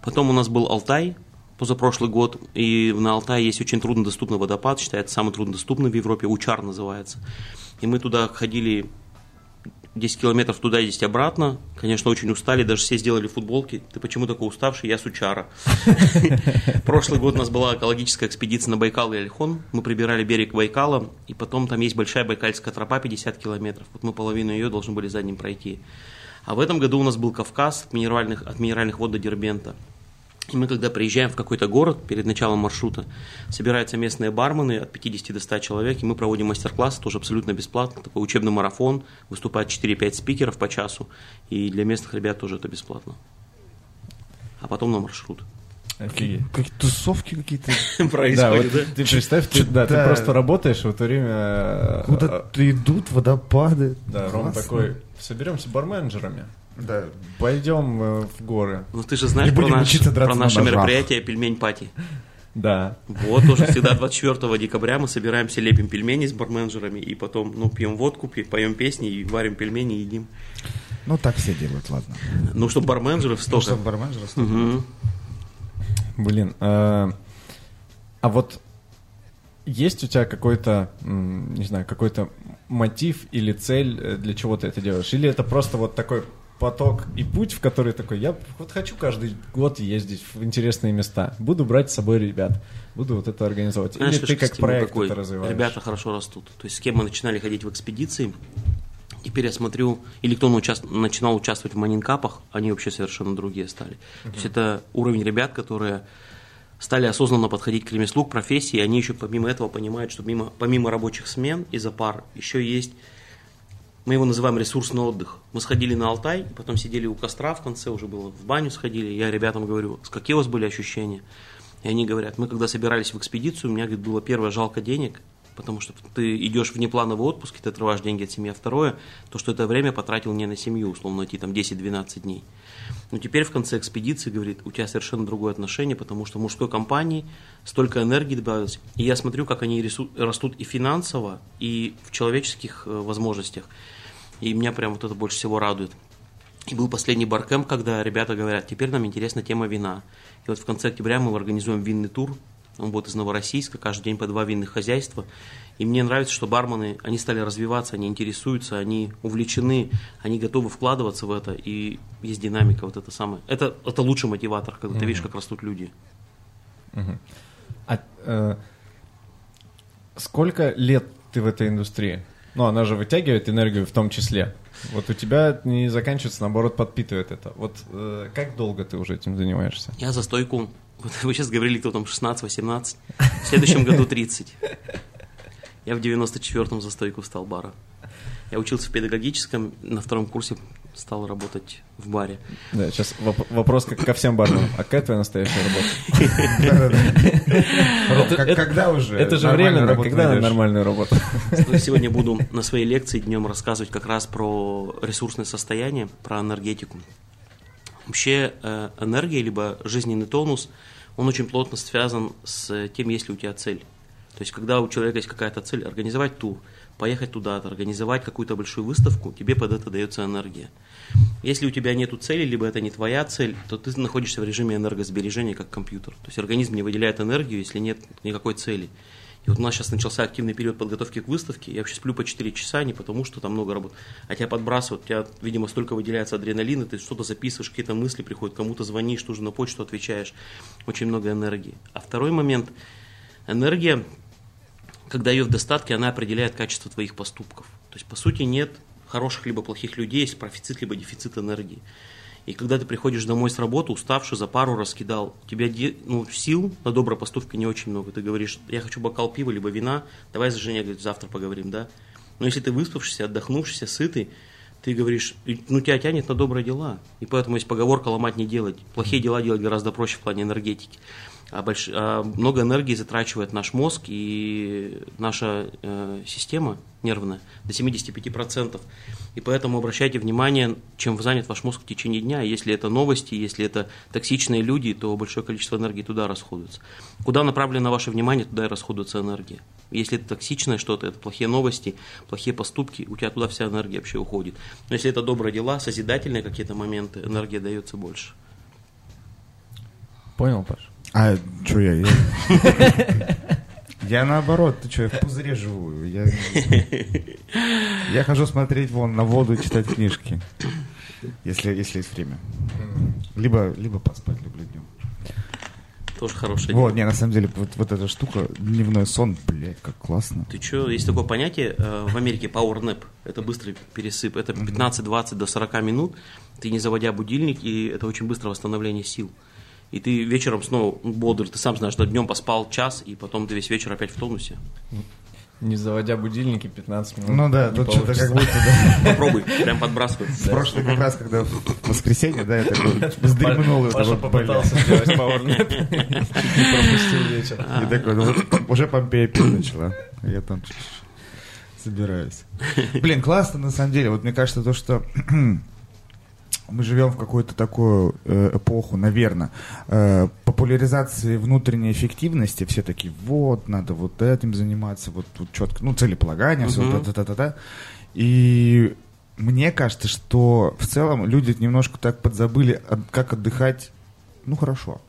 Потом у нас был Алтай, позапрошлый год, и на Алтае есть очень труднодоступный водопад, считается самый труднодоступный в Европе, Учар называется. И мы туда ходили 10 километров туда и 10 обратно. Конечно, очень устали, даже все сделали футболки. Ты почему такой уставший? Я с Учара. (laughs) Прошлый год у нас была экологическая экспедиция на Байкал и Ольхон. Мы прибирали берег Байкала, и потом там есть большая байкальская тропа 50 километров. Вот мы половину ее должны были за ним пройти. А в этом году у нас был Кавказ от минеральных, от минеральных вод до Дербента. И мы, когда приезжаем в какой-то город перед началом маршрута, собираются местные бармены от 50 до 100 человек, и мы проводим мастер-классы тоже абсолютно бесплатно, такой учебный марафон, выступает 4-5 спикеров по часу, и для местных ребят тоже это бесплатно. А потом на маршрут.
Офигеть.
Как тусовки какие-то. (laughs)
Да, вот ты представь, ты, да, ты
Да.
просто работаешь в это время.
Куда-то идут водопады.
Да, Ром такой, соберемся барменджерами,
Да.
пойдем э, в горы.
Ну ты же знаешь про, наш- про
на
наше
ножах.
мероприятие «Пельмень пати».
Да.
Вот, тоже всегда 24 декабря мы собираемся, лепим пельмени с барменджерами, и потом, ну, пьем водку, поем песни, и варим пельмени, и едим.
Ну, так все делают, ладно.
Ну, чтобы барменджеров
Потому
столько.
что барменджер
Мгм.
Блин, э, а вот есть у тебя какой-то, не знаю, какой-то мотив или цель, э, для чего ты это делаешь? Или это просто вот такой поток и путь, в который такой, я вот хочу каждый год ездить в интересные места, буду брать с собой ребят, буду вот это организовать.
Знаешь,
Или ты как
стимул
проект
какой?
это развиваешь?
Ребята хорошо растут. То есть с кем мы начинали ходить в экспедиции, теперь я смотрю, или кто научаст- начинал участвовать в манинкапах, они вообще совершенно другие стали. То есть это уровень ребят, которые стали осознанно подходить к ремеслу, к профессии, и они еще помимо этого понимают, что мимо, помимо рабочих смен и за пар еще есть мы его называем ресурсный отдых. Мы сходили на Алтай, потом сидели у костра в конце, уже было в баню сходили. Я ребятам говорю, «С какие у вас были ощущения? И они говорят, мы когда собирались в экспедицию, у меня говорит, было первое жалко денег, потому что ты идешь в неплановый отпуск, и ты отрываешь деньги от семьи. А второе, то, что это время потратил не на семью, условно, идти там 10-12 дней. Но теперь в конце экспедиции, говорит, у тебя совершенно другое отношение, потому что в мужской компании столько энергии добавилось. И я смотрю, как они растут и финансово, и в человеческих э, возможностях. И меня прям вот это больше всего радует. И был последний баркэмп, когда ребята говорят, теперь нам интересна тема вина. И вот в конце октября мы организуем винный тур. Он будет из Новороссийска, каждый день по два винных хозяйства. И мне нравится, что бармены, они стали развиваться, они интересуются, они увлечены, они готовы вкладываться в это. И есть динамика, вот это самое. Это, это лучший мотиватор, когда ты видишь, как растут люди.
А э, сколько лет ты в этой индустрии? Ну, она же вытягивает энергию в том числе. Вот у тебя не заканчивается, наоборот, подпитывает это. Вот э, как долго ты уже этим занимаешься?
Я за стойку, (laughs) вот вы сейчас говорили, кто там 16-18, в следующем году 30. Я в 94-м за стойку встал бара. Я учился в педагогическом, на втором курсе стал работать в баре.
Да, сейчас воп- вопрос как ко всем барменам. А какая твоя настоящая работа?
Когда уже?
Это же
работу
когда нормальную работу?
Сегодня буду на своей лекции днем рассказывать как раз про ресурсное состояние, про энергетику. Вообще э, энергия, либо жизненный тонус, он очень плотно связан с тем, есть ли у тебя цель. То есть, когда у человека есть какая-то цель, организовать тур, поехать туда-то, организовать какую-то большую выставку, тебе под это дается энергия. Если у тебя нет цели, либо это не твоя цель, то ты находишься в режиме энергосбережения, как компьютер. То есть организм не выделяет энергию, если нет никакой цели. И вот у нас сейчас начался активный период подготовки к выставке. Я вообще сплю по 4 часа не потому, что там много работы, а тебя подбрасывают, у тебя, видимо, столько выделяется адреналина, ты что-то записываешь, какие-то мысли приходят, кому-то звонишь, тоже на почту отвечаешь. Очень много энергии. А второй момент. Энергия, когда ее в достатке, она определяет качество твоих поступков. То есть, по сути, нет хороших либо плохих людей, есть профицит либо дефицит энергии. И когда ты приходишь домой с работы, уставший, за пару раскидал, у тебя ну, сил на добрые поступки не очень много. Ты говоришь, я хочу бокал пива, либо вина, давай с женой говорит, завтра поговорим, да? Но если ты выспавшийся, отдохнувшийся, сытый, ты говоришь, ну тебя тянет на добрые дела. И поэтому есть поговорка ломать не делать. Плохие дела делать гораздо проще в плане энергетики. А, больш- а много энергии затрачивает наш мозг и наша э, система нервная до 75%. И поэтому обращайте внимание, чем занят ваш мозг в течение дня. Если это новости, если это токсичные люди, то большое количество энергии туда расходуется. Куда направлено ваше внимание, туда и расходуется энергия. Если это токсичное что-то, это плохие новости, плохие поступки, у тебя туда вся энергия вообще уходит. Но если это добрые дела, созидательные какие-то моменты, энергия дается больше.
Понял, Паш?
А, что я? Я, я наоборот, ты что, я в пузыре живу. Я, я хожу смотреть вон на воду и читать книжки. Если, если есть время. Либо, либо поспать люблю днем.
Тоже хорошее
Вот, не, на самом деле, вот, вот эта штука, дневной сон, блядь, как классно.
Ты что, есть такое понятие э, в Америке power nap, это быстрый пересып, это 15-20 до 40 минут, ты не заводя будильник, и это очень быстрое восстановление сил. И ты вечером снова бодр, ты сам знаешь, что днем поспал час, и потом ты весь вечер опять в тонусе.
Не заводя будильники 15 минут.
Ну да,
не
тут что-то как будто, да.
Попробуй, прям подбрасывай.
В прошлый как раз, когда в воскресенье, да, я такой вздремнул. и
Паша попытался сделать (laughs) пауэрнэп. Не пропустил вечер.
И такой, ну вот уже Помпея пить начала. Я там собираюсь. Блин, классно на самом деле. Вот мне кажется, то, что мы живем в какую-то такую э, эпоху, наверное, э, популяризации внутренней эффективности. Все такие, вот, надо вот этим заниматься, вот тут четко, ну, целеполагание, все,
Мгм.
та-та-та-та. И мне кажется, что в целом люди немножко так подзабыли, как отдыхать, ну, хорошо.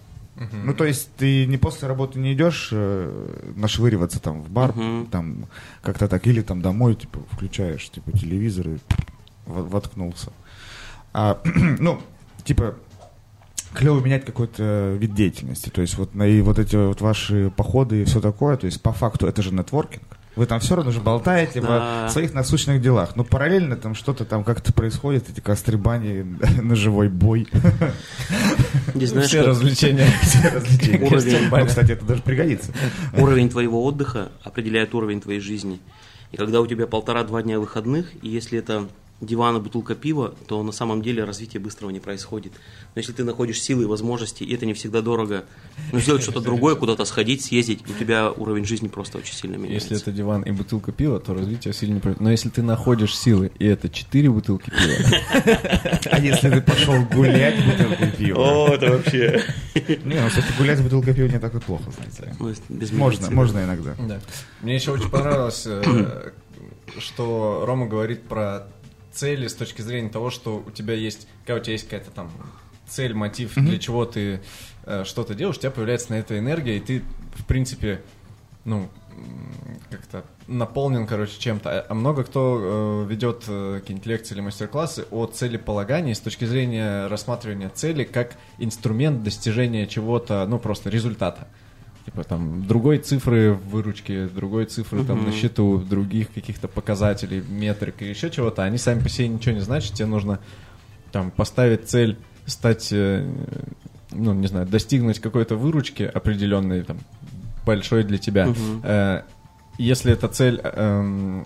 Ну, то есть ты не после работы не идешь э, нашвыриваться там в бар,
Мгм.
там как-то так, или там домой, типа, включаешь, типа, телевизор и во- воткнулся. А, (clears throat) ну, типа, клево менять какой-то вид деятельности. То есть вот, на- и вот эти вот ваши походы и все такое, то есть по факту это же нетворкинг. Вы там все равно же болтаете
Да.
о своих насущных делах. Но параллельно там что-то там как-то происходит, эти костры бани, (laughs) ножевой бой.
Не знаешь,
Все развлечения. (laughs)
Все развлечения.
Уровень.
Ну, кстати, это даже пригодится.
уровень твоего отдыха определяет уровень твоей жизни. И когда у тебя полтора-два дня выходных, и если это диван и бутылка пива, то на самом деле развитие быстрого не происходит. Но если ты находишь силы и возможности, и это не всегда дорого, но сделать что-то другое, куда-то сходить, съездить, у тебя уровень жизни просто очень сильно меняется.
Если это диван и бутылка пива, то развитие сильно не произойдет. Но если ты находишь силы, и это 4 бутылки пива,
А если ты пошел гулять бутылкой пива?
О, это вообще...
Не, ну, кстати, гулять с бутылкой пива не так и плохо, знаете.
Ну,
Можно, можно иногда.
Да. Мне еще очень понравилось, э, что Рома говорит про цели с точки зрения того, что у тебя есть, когда у тебя есть какая-то там цель, мотив, для чего ты э, что-то делаешь, у тебя появляется на это энергия, и ты, в принципе, ну, как-то наполнен, короче, чем-то. А- А много кто э, ведет э, какие-нибудь лекции или мастер-классы о целеполагании с точки зрения рассматривания цели как инструмент достижения чего-то, ну, просто результата. Типа там другой цифры в выручке, другой цифры там на счету, других каких-то показателей, метрик и еще чего-то, они сами по себе ничего не значат, тебе нужно там поставить цель стать, э, ну, не знаю, достигнуть какой-то выручки определенной, там, большой для тебя. Э, Если эта цель, эм,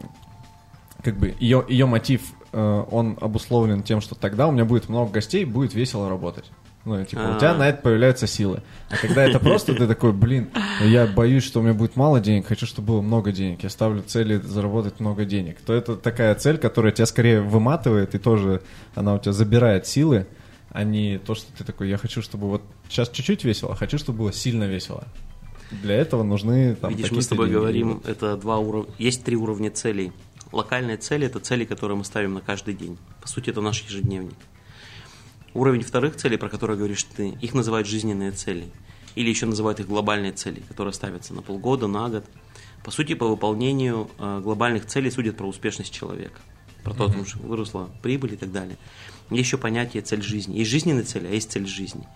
как бы, ее, ее мотив, э, он обусловлен тем, что тогда у меня будет много гостей, будет весело работать. Ну, типа, у тебя
А.
на это появляются силы. А когда это просто ты такой, блин, я боюсь, что у меня будет мало денег, хочу, чтобы было много денег, я ставлю цели заработать много денег, то это такая цель, которая тебя скорее выматывает, и тоже она у тебя забирает силы, а не то, что ты такой, я хочу, чтобы вот сейчас чуть-чуть весело, а хочу, чтобы было сильно весело. Для этого нужны там
Видишь, мы с тобой
деньги.
говорим, это два уровня. Есть три уровня целей. Локальные цели – это цели, которые мы ставим на каждый день. По сути, это наш ежедневник. Уровень вторых целей, про которые говоришь ты, их называют жизненные цели. Или еще называют их глобальные цели, которые ставятся на полгода, на год. По сути, по выполнению э, глобальных целей судят про успешность человека. Про то, mm что выросла прибыль и так далее. Есть еще понятие цель жизни. Есть жизненные цели, а есть цель жизни.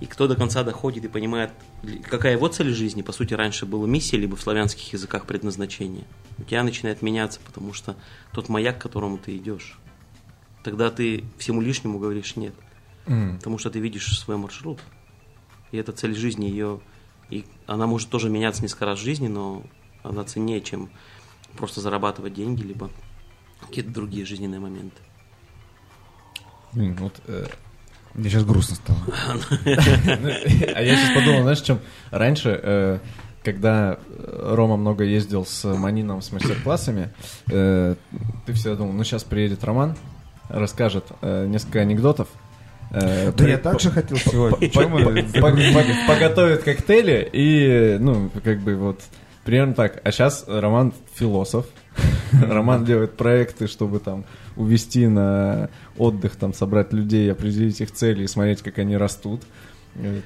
И кто до конца доходит и понимает, какая его цель жизни, по сути, раньше была миссия, либо в славянских языках предназначение, у тебя начинает меняться, потому что тот маяк, к которому ты идешь, тогда ты всему лишнему говоришь нет,
М.
потому что ты видишь свой маршрут. И эта цель жизни, ее, и она может тоже меняться несколько раз в жизни, но она ценнее, чем просто зарабатывать деньги, либо какие-то другие жизненные моменты.
Блин, вот, э,
Мне сейчас грустно стало. (laughs)
А я сейчас подумал, знаешь, чем раньше, э, когда Рома много ездил с Манином с мастер-классами, э, ты всегда думал, ну сейчас приедет Роман, расскажет э, несколько анекдотов. э,
Да
при-
я так же хотел сегодня.
поготовит коктейли и, ну, как бы вот примерно так. А сейчас Роман философ. (laughs) Роман делает проекты, чтобы там увести на отдых, там собрать людей, определить их цели и смотреть, как они растут.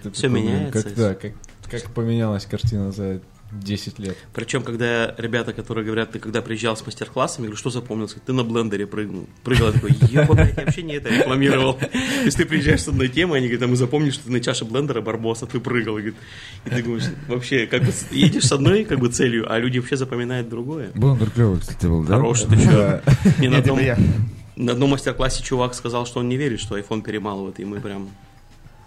Такой, блин,
меняется,
Как, да, как, как поменялась картина за 10 лет.
Причем, когда ребята, которые говорят, ты когда приезжал с мастер-классами, я говорю, что запомнился? Ты на блендере прыгнул. Прыгал, я такой, ебать, я вообще не это рекламировал. То есть ты приезжаешь с одной темой, они говорят, а мы запомнили, что ты на чаше блендера Барбоса, ты прыгал. И, говорит, и ты думаешь, вообще, как бы едешь с одной как бы целью, а люди вообще запоминают другое.
Блендер клевый, кстати, был, да?
Хороший, ты что? Мне на одном,
я.
на одном мастер-классе чувак сказал, что он не верит, что iPhone перемалывает, и мы прям...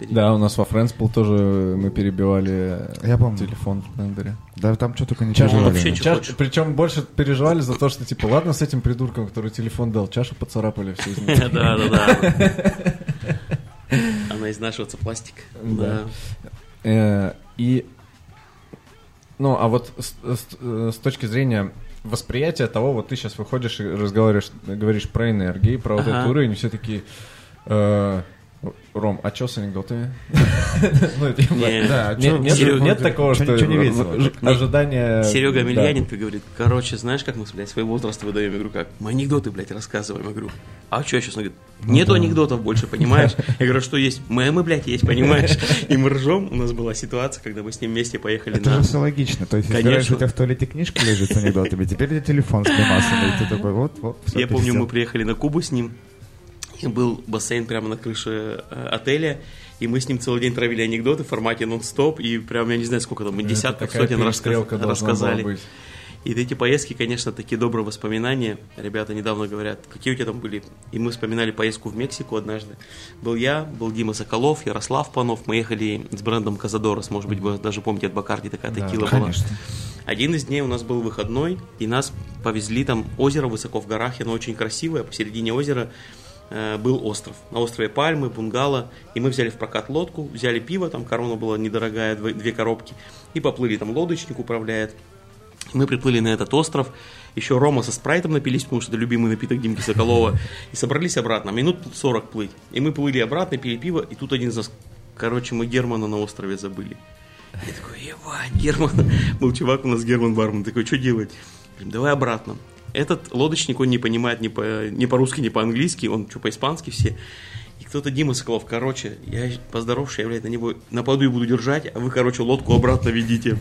пере-
Да, у нас во был тоже, мы перебивали
Я помню.
телефон в блендере.
Да там что только не
Чашу
вообще
Чаш-. Причем больше переживали за то, что типа, ладно с этим придурком, который телефон дал, чашу поцарапали все из него.
Да, да, да. (laughs) Она изнашивается пластик.
Да. Э, И, ну, а вот с, с- с точки зрения восприятия того, вот ты сейчас выходишь и разговариваешь, говоришь про энергии, про вот
Ага.
этот уровень, и все такие, э, Ром, а что с анекдотами? (laughs) Ну, это
Да, а
Нет,
чё-
нет, такого,
чё-
что
чё не весело?
ж- ожидания...
Серега
да.
Амельяненко говорит, короче, знаешь, как мы, блядь, свой возраст выдаем? Я говорю, как? Мы анекдоты, блядь, рассказываем. Я говорю, а что сейчас? Он говорит,
Ну
нету анекдотов больше, понимаешь? (laughs) Я говорю, что есть? Мемы, блядь, есть, понимаешь? И мы ржем. У нас была ситуация, когда мы с ним вместе поехали
Это
на...
же все логично. То есть, если раньше у тебя в туалете книжка лежит с анекдотами, теперь у тебя телефон с гримасами, и ты такой, вот, вот,
Я помню, мы приехали на Кубу с ним, был бассейн прямо на крыше э, отеля, и мы с ним целый день травили анекдоты в формате нон-стоп, и прям, я не знаю, сколько там, мы
Это
десятков, сотен рассказ-
была
рассказали. И эти поездки, конечно, такие добрые воспоминания. Ребята недавно говорят, какие у тебя там были. И мы вспоминали поездку в Мексику однажды. Был я, был Дима Соколов, Ярослав Панов. Мы ехали с брендом Казадорос. Может быть, вы даже помните, от Бакарди такая
Да,
текила была.
Конечно.
Один из дней у нас был выходной, и нас повезли там озеро высоко в горах, и оно очень красивое. Посередине озера был остров. На острове пальмы, бунгало. И мы взяли в прокат лодку, взяли пиво, там корона была недорогая, две коробки. И поплыли, там лодочник управляет. Мы приплыли на этот остров, еще Рома со спрайтом напились, потому что это любимый напиток Димки Соколова, и собрались обратно, минут 40 плыть. И мы плыли обратно, пили пиво, и тут один из нас, короче, мы Германа на острове забыли. Я такой, ебать, Герман. (laughs) Был чувак у нас, Герман Барман, такой, что делать? Говорим, давай обратно. Этот лодочник, он не понимает ни, по, ни по-русски, ни по-английски, он что, по-испански все. И кто-то Дима Соколов, короче, я поздоровавшись, я, блядь, на него нападу и буду держать, а вы, короче, лодку обратно ведите.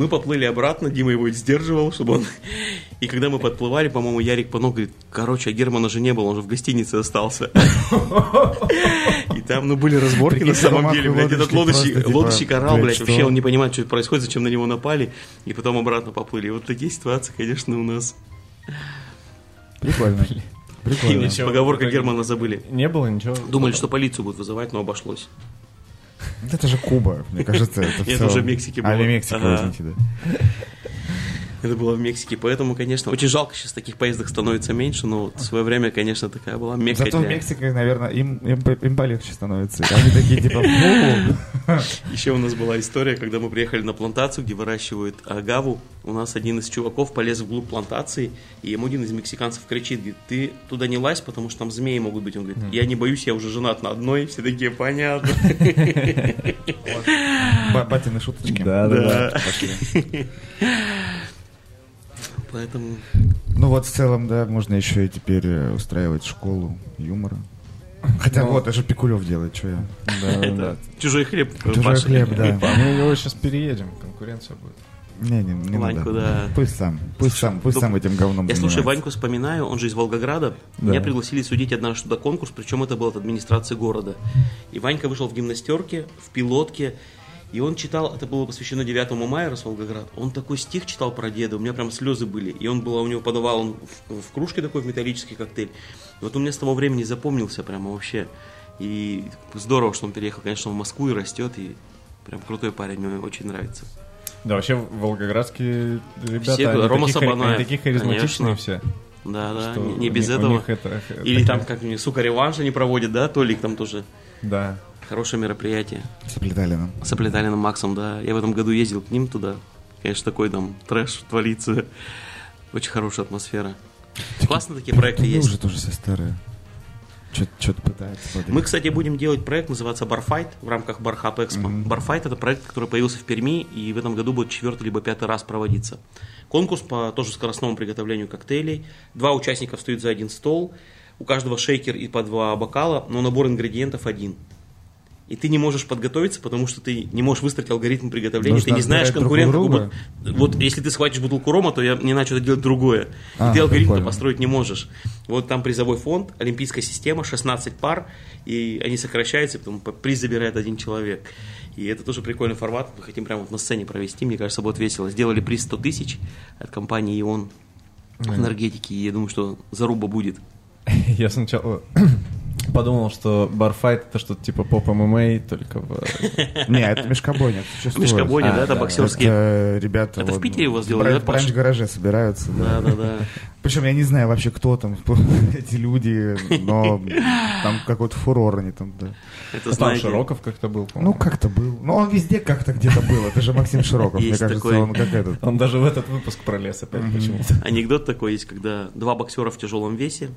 Мы поплыли обратно, Дима его сдерживал, чтобы он... И когда мы подплывали, по-моему, Ярик Панов говорит, короче, а Германа же не было, он же в гостинице остался. И там, ну, были разборки на самом деле, блядь. Этот
лодочник
лодочник,
просто, типа,
лодочник орал,
блядь,
вообще он не понимает, что происходит, зачем на него напали, и потом обратно поплыли. Вот такие ситуации, конечно, у нас.
Прикольно. Прикольно.
Поговорка Германа забыли.
Не было ничего.
Думали, что полицию будут вызывать, но обошлось.
Это же Куба, мне кажется. Это,
уже в Мексике
А,
было.
не Мексика, извините, да.
Это было в Мексике, поэтому, конечно, очень жалко, сейчас таких поездок становится меньше, но вот в свое время, конечно, такая была мекка
Зато в
для-
Мексике, наверное, им, им, им полегче становится. Они такие, типа.
Еще у нас была история, когда мы приехали на плантацию, где выращивают агаву. У нас один из чуваков полез вглубь плантации, и ему один из мексиканцев кричит, говорит, ты туда не лазь, потому что там змеи могут быть. Он говорит, я не боюсь, я уже женат на одной. Все такие, понятно.
Ба- Батины шуточки.
Да, да, да.
Пошли.
Поэтому
Ну вот в целом, да, можно еще и теперь э, устраивать школу юмора. Хотя
Ну.
вот, это же Пикулев делает, что я. (laughs)
Да,
чужой хлеб. э,
Чужой хлеб, да.
Мы его сейчас переедем, конкуренция будет.
Не, не, не
Ваньку,
надо.
да.
Пусть сам, пусть сам, пусть
Ну,
сам этим говном
Я слушай. Ваньку вспоминаю, он же из Волгограда.
Да.
Меня пригласили судить однажды туда конкурс, причем это был от администрации города. И Ванька вышел в гимнастерке, в пилотке, и он читал, это было посвящено 9 мая, раз Волгоград. Он такой стих читал про деда, у меня прям слезы были. И он было, у него подавал он в, в кружке такой в металлический коктейль. И вот он мне с того времени запомнился прямо вообще. И здорово, что он переехал, конечно, в Москву и растет, и прям крутой парень, мне очень нравится.
Да, вообще волгоградские ребята,
Все,
они,
Рома
такие,
Сабанаев,
они такие харизматичные
конечно.
все.
Да, да, не, не
у
без
у
этого.
них это,
Или
такая-
там, как сука, реванш они проводят, да, Толик там тоже.
Да.
Хорошее мероприятие.
С Плеталиным.
С Аплеталиным Максом, да. Я в этом году ездил к ним туда. Конечно, такой там трэш творится. Очень хорошая атмосфера. Классно такие проекты есть.
уже тоже все старые. Что-то пытается. смотри.
Мы, кстати, будем делать проект, называется Барфайт, в рамках Бархап Экспо. Барфайт это проект, который появился в Перми и в этом году будет четвертый либо пятый раз проводиться. Конкурс по тоже скоростному приготовлению коктейлей. Два участника встают за один стол. У каждого шейкер и по два бокала, но набор ингредиентов один. И ты не можешь подготовиться, потому что ты не можешь выстроить алгоритм приготовления,
Нужно
ты не знаешь конкурентов. Вот, вот если ты схватишь бутылку рома, то я не начал это делать другое. И
А,
ты алгоритм построить не можешь. Вот там призовой фонд, олимпийская система, 16 пар, и они сокращаются, и потом приз забирает один человек. И это тоже прикольный формат, мы хотим прямо вот на сцене провести, мне кажется, будет весело. Сделали приз 100 тысяч от компании ИОН энергетики, и я думаю, что заруба будет. (laughs)
Я сначала подумал, что барфайт это что-то типа поп ММА, только в...
Не, это мешкобойня.
Мешкобойня,
А,
да, это
да,
боксерские.
Это ребята...
Это в Питере его сделали, да,
В бранч-гараже собираются, да.
Да, да, да.
Причем я не знаю вообще, кто там (laughs) эти люди, но там какой-то фурор они там, да.
Это
Там
знаете,
Широков как-то был,
Ну, как-то был. Ну, он везде как-то где-то был. Это же Максим Широков. Мне кажется,
такой.
он как этот.
Он даже в этот выпуск пролез опять почему-то.
Анекдот такой есть, когда два боксера в тяжелом весе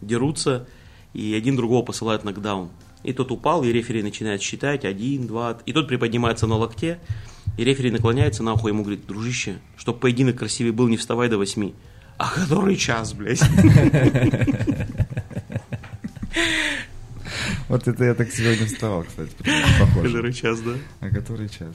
дерутся, и один другого посылает нокдаун. И тот упал, и рефери начинает считать, один, два, и тот приподнимается на локте, и рефери наклоняется нахуй, ему говорит, дружище, чтоб поединок красивый был, не вставай до восьми. А который час, блядь? (laughs)
Вот это я так сегодня вставал, кстати. Похоже.
Который час, да?
А который час?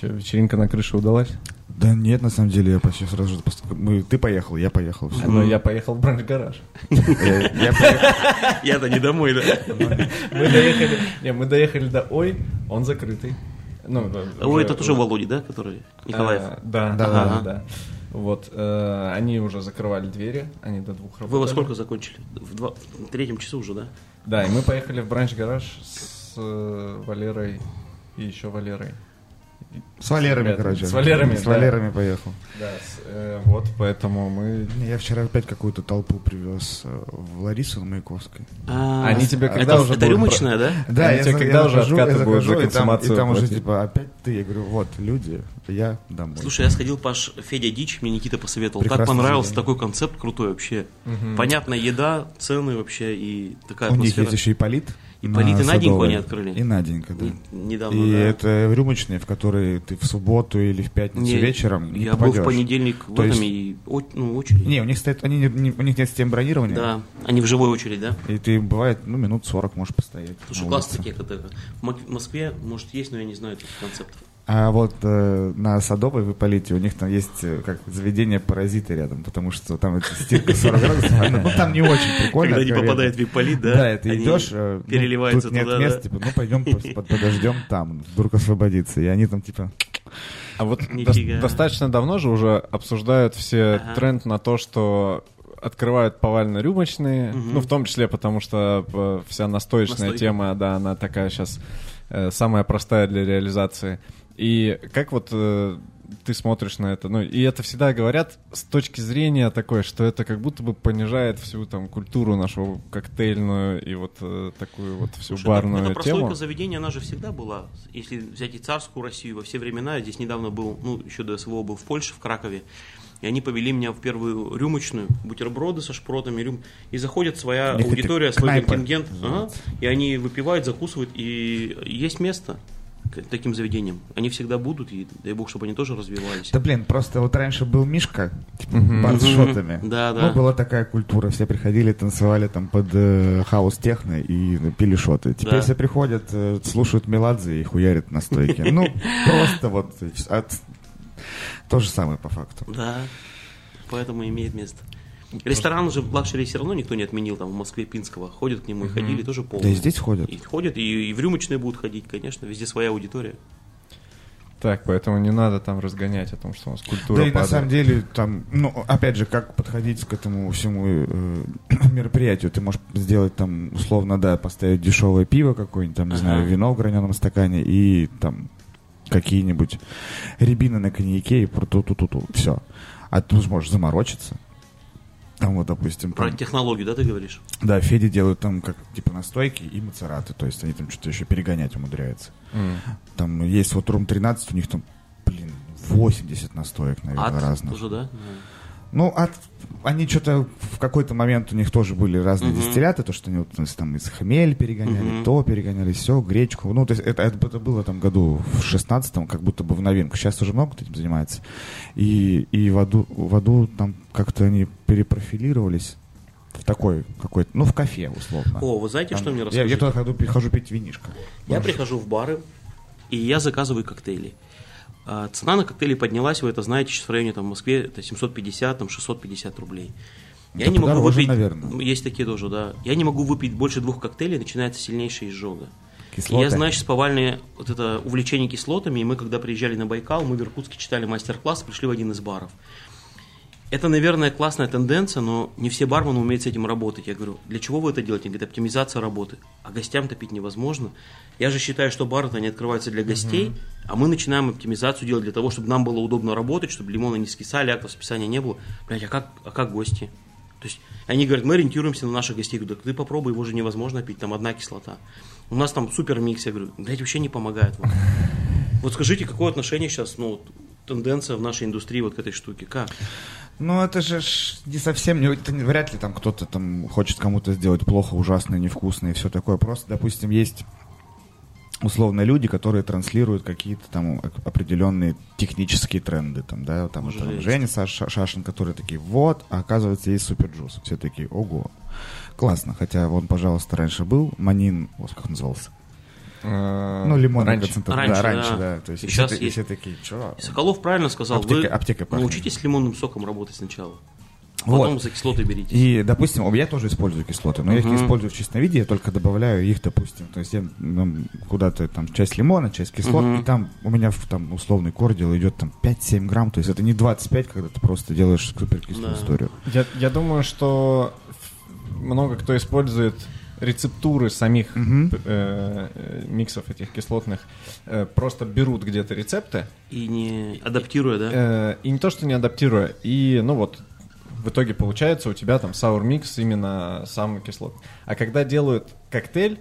Че, вечеринка на крыше удалась?
Да нет, на самом деле, я почти сразу же... пост- мы- Ты поехал, я поехал. всё.
Но я поехал в бранч-гараж.
Я я поехал.
Я-то не домой, да?
Мы доехали, не, мы доехали до Ой, он закрытый. Ну, да,
Ой, это тоже Володя, да, который? Николаев.
А, да,
Да,
да,
да.
да. Вот, э, они уже закрывали двери, они до двух работали.
Вы во сколько закончили? В, два, в третьем часу уже, да?
Да, и мы поехали в бранч-гараж с э, Валерой и еще Валерой.
С Валерами,
Ребята,
короче.
с Валерами,
С
да.
Валерами поехал.
Да, с, э, вот, поэтому мы...
Я вчера опять какую-то толпу привез э, в Ларису на Маяковской.
А,
Они тебе
это,
когда уже
это рюмочная, да?
Да,
Они
я,
тебе когда
я
уже
захожу,
откаты будут
и там, и
консумацию
там уже типа опять ты. Я говорю, вот, люди, я домой.
Слушай, я сходил, Паш, Федя Дич, мне Никита посоветовал. так понравился такой концепт крутой вообще. Понятная еда, цены вообще и такая
У них
атмосфера.
есть еще и полит.
И Полит и
на Садовой.
они открыли.
И Наденька, да.
Не- недавно,
И
да.
это рюмочные, в которые ты в субботу или в пятницу
Не,
вечером не
Я был в
попадешь.
понедельник в
То
этом
есть-
и о- ну, очередь.
Не, у них стоит, они, не- не- у них нет системы бронирования.
Да, они в живой очередь, да?
И ты, бывает, ну, минут 40 можешь постоять.
Слушай,
на улице.
такие Мок- в Москве, может, есть, но я не знаю этих концептов.
А вот э, на Садовой в Ипполите у них там есть э, как заведение паразиты рядом, потому что там эта стирка 40 градусов, она- ну (laughs) там не очень прикольно.
Когда не попадает в Ипполит, да?
Да, это идешь, э, ну,
переливаются
тут нет
туда,
места,
да?
типа, ну пойдем под- подождем там, вдруг освободится. И они там типа,
А вот дос- достаточно давно же уже обсуждают все
Ага.
тренд на то, что открывают повально рюмочные,
Мгм.
ну, в том числе потому, что э, вся настоечная
Настойка.
тема, да, она такая сейчас самая простая для реализации. И как вот э, ты смотришь на это? Ну, и это всегда говорят с точки зрения такой, что это как будто бы понижает всю там культуру нашу коктейльную и вот э, такую вот всю
Слушай,
барную
это, это прослойка
тему.
заведения, она же всегда была. Если взять и царскую Россию во все времена, я здесь недавно был, ну, еще до СВО был в Польше, в Кракове, и они повели меня в первую рюмочную, бутерброды со шпротами, рюм... и заходит своя
них
аудитория, свой контингент, ага, и они выпивают, закусывают, и есть место к таким заведениям. Они всегда будут, и дай бог, чтобы они тоже развивались.
да блин, просто вот раньше был Мишка, типа, бар с шотами. (laughs)
Да, да.
Ну, была такая культура, все приходили, танцевали там под э, хаос техно и пили шоты. Теперь
Да.
все приходят, э, слушают Меладзе и хуярят на стойке. Ну, (laughs) просто вот э, от- то же самое по факту.
Да, поэтому имеет место. Ресторан уже лакшери все равно никто не отменил, там в Москве Пинского. Ходят к нему и ходили, тоже полный.
Да и здесь ходят.
И ходят, и, и в рюмочные будут ходить, конечно, везде своя аудитория.
Так, поэтому не надо там разгонять о том, что у нас культура
Да и на самом деле, там, ну, опять же, как подходить к этому всему э, (coughs) мероприятию? Ты можешь сделать там, условно, да, поставить дешевое пиво какое-нибудь, там, не
Ага.
знаю, вино в граненом стакане и там какие-нибудь рябины на коньяке и про ту-ту-ту-ту. Все. А ты можешь заморочиться. Там вот, допустим,
Про
там-
технологию, да, ты говоришь?
да, Феди делают там как типа настойки и мацераты, то есть они там что-то еще перегонять умудряются.
М.
Там есть вот Рум 13, у них там, блин, 80 настоек, наверное,
Ад
разных.
тоже, да?
Ну, от, они что-то в какой-то момент у них тоже были разные
Мгм.
дистилляты, то, что они вот, есть, там из хмель перегоняли,
Мгм.
то перегоняли, все, гречку. Ну, то есть это, это, это было там году в 16-м, как будто бы в новинку. Сейчас уже много кто этим занимается. И, и в, аду, в аду там как-то они перепрофилировались в такой какой-то, ну, в кафе, условно.
О, вы знаете,
Там-
что мне
я,
расскажите?
я туда хожу, пи- хожу пить винишко.
Я
Можешь-
прихожу в бары, и я заказываю коктейли. А, Цена на коктейли поднялась, вы это знаете, сейчас в районе там, в Москве это 750, там, 650 рублей. Я
Да
не могу выпить,
наверное.
есть такие тоже, да. Я не могу выпить больше двух коктейлей, начинается сильнейшая изжога. И
Кислоты?
я знаю сейчас повальное вот это увлечение кислотами, и мы когда приезжали на Байкал, мы в Иркутске читали мастер-класс, пришли в один из баров. Это, наверное, классная тенденция, но не все бармены умеют с этим работать. Я говорю, для чего вы это делаете? Они говорят, оптимизация работы. А гостям-то пить невозможно. Я же считаю, что бары они открываются для гостей, а мы начинаем оптимизацию делать для того, чтобы нам было удобно работать, чтобы лимоны не скисали, актов списания не было. Блядь, а как, а как гости? То есть они говорят, мы ориентируемся на наших гостей. Я говорю, да ты попробуй, его же невозможно пить, там одна кислота. У нас там супер микс. Я говорю, блядь, вообще не помогает вам. Вот скажите, какое отношение сейчас, ну, вот, тенденция в нашей индустрии вот к этой штуке? Как?
Ну, это же не совсем, не, это вряд ли там кто-то там хочет кому-то сделать плохо, ужасно, невкусно и все такое. Просто, допустим, есть условно люди, которые транслируют какие-то там оп- определенные технические тренды, там, да, там,
Может,
там. Женя Саш- Шашин, которые такие, вот, а оказывается, есть суперджус. Все такие, ого. Классно, хотя он, пожалуйста, раньше был, Манин, вот как он назывался?
Э,
Ну, лимонный
раньше.
концентрат.
Раньше,
да, раньше,
да.
да. То есть
И
все, та- и
есть.
все такие, чё?
Соколов правильно сказал,
Аптека-
вы
аптекой пахнет.
научитесь лимонным соком работать сначала.
Вот.
Потом за кислоты берите.
И, допустим, я тоже использую кислоты, но я их не использую в чистом виде, я только добавляю их, допустим, то есть я ну, куда-то там часть лимона, часть кислот,
Мгм.
и там у меня в там условный кордил идет там 5-7 грамм, то есть это не 25, когда ты просто делаешь суперкислую
Да.
историю.
Я, я думаю, что много кто использует рецептуры самих э, э, миксов этих кислотных, э, просто берут где-то рецепты,
И не адаптируя, да?
э, и не то, что не адаптируя, и, ну вот, в итоге получается у тебя там саур микс именно самый кислотный. А когда делают коктейль,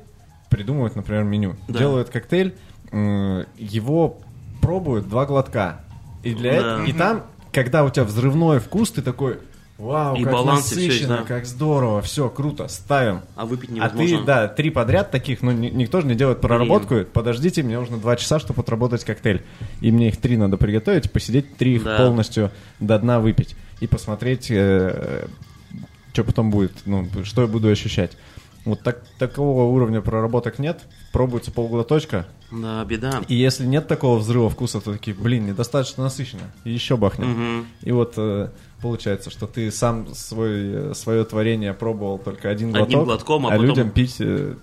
придумывают, например, меню,
Да.
делают коктейль, э, его пробуют два глотка. И для
Да.
этого, и там, когда у тебя взрывной вкус, ты такой, Вау,
И
как
баланс, и
насыщенно,
да.
как здорово, все, круто, ставим.
А выпить
А
невозможно.
ты, да, три подряд таких, ну, ни- никто же не делает проработку. Подождите, мне нужно два часа, чтобы отработать коктейль. И мне их три надо приготовить, посидеть, три их
Да.
полностью до дна выпить. И посмотреть, что потом будет, ну, что я буду ощущать. Вот так, такого уровня проработок нет. Пробуется полгода точка.
Да, беда.
И если нет такого взрыва вкуса, то такие, блин, недостаточно насыщенно. И еще бахнем.
Мгм.
И вот э, получается, что ты сам свой, свое творение пробовал только один глоток,
Одним глотком, а
а
потом-
людям пить э,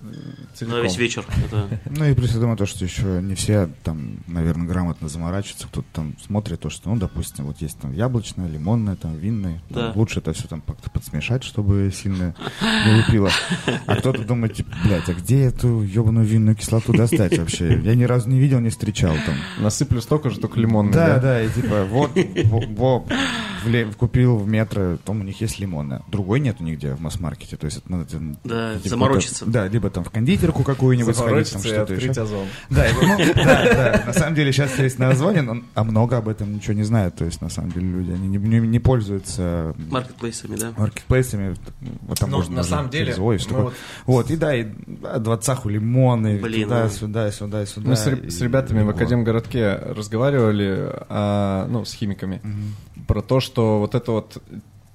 целиком.
На весь вечер. Это... (laughs)
Ну и плюс я думаю, то, что еще не все там, наверное, грамотно заморачиваются. Кто-то там смотрит то, что, ну, допустим, вот есть там яблочное, лимонное, там винное.
Да.
Лучше это все там как-то подсмешать, чтобы сильно не выпило. А кто-то думает, типа, блядь, а где эту ебаную винную кислоту достать вообще? Я ни разу не видел, не встречал там.
Насыплю столько же, только лимонный.
Да, да, и типа, вот, во- во, в купил в метро, там у них есть лимонная. Другой нету нигде в масс-маркете. То есть это надо...
Да,
типа,
заморочиться.
да, либо там в кондитерку какую-нибудь сходить, там
Заморочиться и
что-то еще.
открыть озон.
Да, и, ну, (laughs) да, да. На самом деле сейчас есть на Озоне, но, а много об этом ничего не знают. То есть, на самом деле, люди, они не, не- не пользуются
Маркетплейсами, да.
маркетплейсами. Вот там
Ну,
можно
на самом деле,
Ой,
мы
такое. Вот, и да, и да, двадцаху лимоны,
Блин,
туда,
ну.
сюда, сюда, сюда.
Мы с,
и-
с ребятами в
вот.
Академгородке разговаривали, а, ну, с химиками, про то, что вот эта вот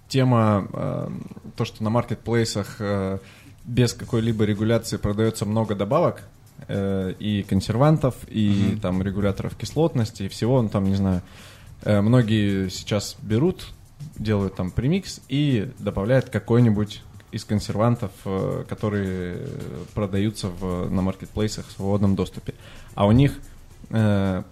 тема, а, то, что на маркетплейсах а, без какой-либо регуляции продается много добавок, э, и консервантов, и там регуляторов кислотности, и всего, ну, там, не знаю, э, многие сейчас берут, делают там премикс и добавляют какой-нибудь из консервантов, э, которые продаются в, на маркетплейсах в свободном доступе. А у них, э,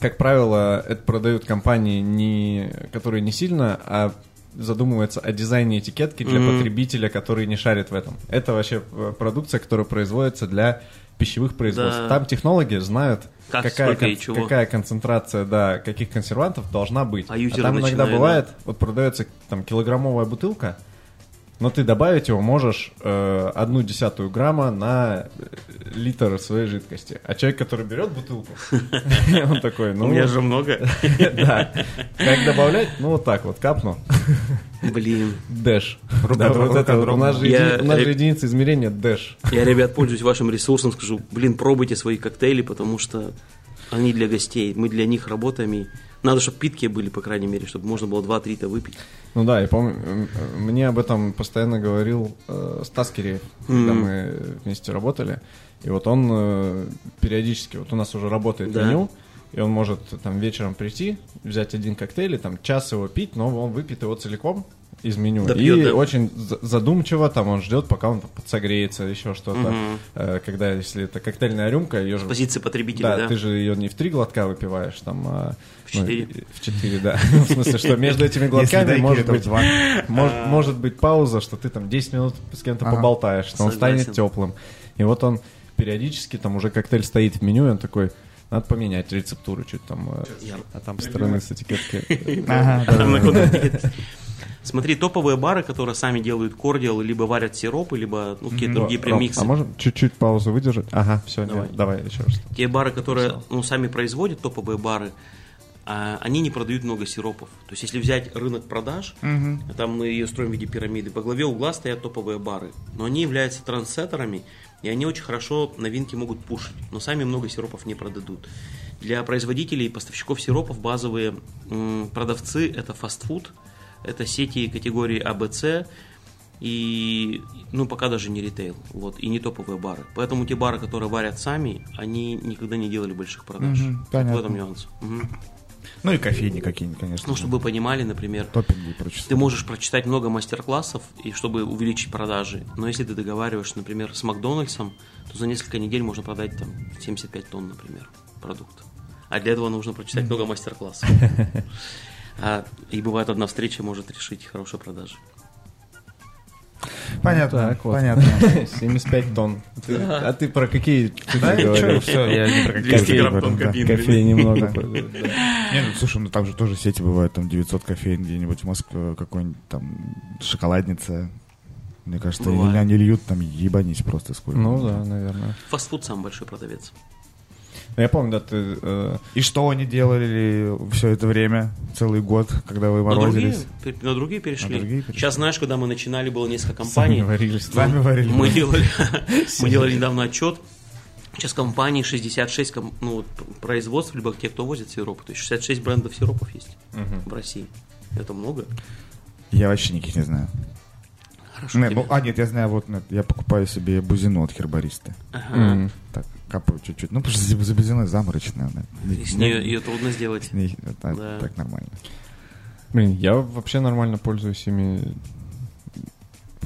как правило, это продают компании, не, которые не сильно, а задумываются о дизайне этикетки для
Мгм.
потребителя, который не шарит в этом. Это вообще э, продукция, которая производится для пищевых производств.
Да.
Там технологи знают,
Как,
какая, кон-
чего.
какая концентрация да, каких консервантов должна быть.
А юзеры
там иногда бывает, вот продается там килограммовая бутылка, но ты добавить его можешь э, одну десятую грамма на э, литр своей жидкости. А человек, который берет бутылку, (laughs) он такой,
У
ну,
меня же много. (laughs)
да. Как добавлять? Ну, вот так вот, капну.
Блин.
Дэш. Да, вот это у нас же у единица измерения дэш.
Я, ребят, пользуюсь вашим ресурсом, скажу, блин, пробуйте свои коктейли, потому что они для гостей, мы для них работаем, и надо, чтобы питкие были, по крайней мере, чтобы можно было 2-3-то выпить.
Ну да, я помню, мне об этом постоянно говорил э, Стас Киреев, когда
Мгм.
мы вместе работали. И вот он э, периодически, вот у нас уже работает
Да.
меню, и он может там вечером прийти, взять один коктейль, и там час его пить, но он выпьет его целиком из меню.
Да
и
да.
очень за- задумчиво там он ждет, пока он там подсогреется, еще что-то.
Мгм.
Э, когда, если это коктейльная рюмка, ее же...
Позиции потребителя,
Да,
да?
ты же ее не в три глотка выпиваешь, там, а,
В четыре.
ну, в четыре, да. Ну, В смысле, что между этими глотками может быть,
два.
может,
А.
может быть пауза, что ты там 10 минут с кем-то
Ага.
поболтаешь, что он станет теплым. И вот он периодически, там уже коктейль стоит в меню, и он такой, надо поменять рецептуру чуть там, э,
Я-
а там стороны с этикетки. (laughs)
Ага,
А там на. Смотри, топовые бары, которые сами делают кордиал, либо варят сиропы, либо ну, какие-то
Ну,
другие премиксы.
А можем чуть-чуть паузу выдержать? Ага, все,
Давай.
давай еще раз.
Те бары, которые ну, сами производят, топовые бары, а, они не продают много сиропов. То есть, если взять рынок продаж, там мы ее строим в виде пирамиды, по главе угла стоят топовые бары. Но они являются трансеттерами, и они очень хорошо новинки могут пушить, но сами много сиропов не продадут. Для производителей и поставщиков сиропов базовые продавцы – это фастфуд, это сети категории АБЦ, и, ну, пока даже не ритейл, вот, и не топовые бары. Поэтому те бары, которые варят сами, они никогда не делали больших продаж. Вот
понятно.
В этом нюанс. Мгм.
Ну и кофейни какие-нибудь, конечно.
Ну, чтобы вы понимали, например,
прочитать.
ты можешь прочитать много мастер-классов, и чтобы увеличить продажи. Но если ты договариваешься, например, с Макдональдсом, то за несколько недель можно продать там 75 тонн, например, продукта. А для этого нужно прочитать много мастер-классов. (laughs) А, и бывает, одна встреча может решить хорошие продажи.
Понятно,
Так вот.
понятно. (laughs)
75 тонн. Ты- А ты про какие цифры
Да,
говорил?
ничего, все, я не про
200
кофеин
грамм
говорю, да.
тонкобин.
Кофе немного. (laughs)
Не, ну слушай, ну там же тоже сети бывают, там 900 кофеин где-нибудь в Москве, какой-нибудь там шоколадница. Мне кажется,
Бывает.
или они льют там ебанись просто сколько.
Ну да, наверное.
Фастфуд самый большой продавец.
Ну, Я помню, да, ты... э,
И что они делали все это время, целый год, когда вы
На другие,
морозились?
на другие перешли.
На другие перешли.
Сейчас, знаешь, когда мы начинали, было несколько
сами
компаний.
варились.
Сами варили.
Мы делали, (laughs) мы делали недавно отчет. Сейчас компании 66 ком- ну, производств, либо те, кто возит сиропы. То есть 66 брендов сиропов есть в России. Это много.
Я вообще никаких не знаю.
Хорошо.
Не,
тебе.
ну, а, нет, я знаю, вот нет, я покупаю себе бузину от хербариста.
Ага.
М.
Так, капаю чуть-чуть. Ну, потому что за бузиной заморочная. она.
И С нее ее трудно сделать.
Ней это
Да.
так нормально.
Блин, я вообще нормально пользуюсь ими.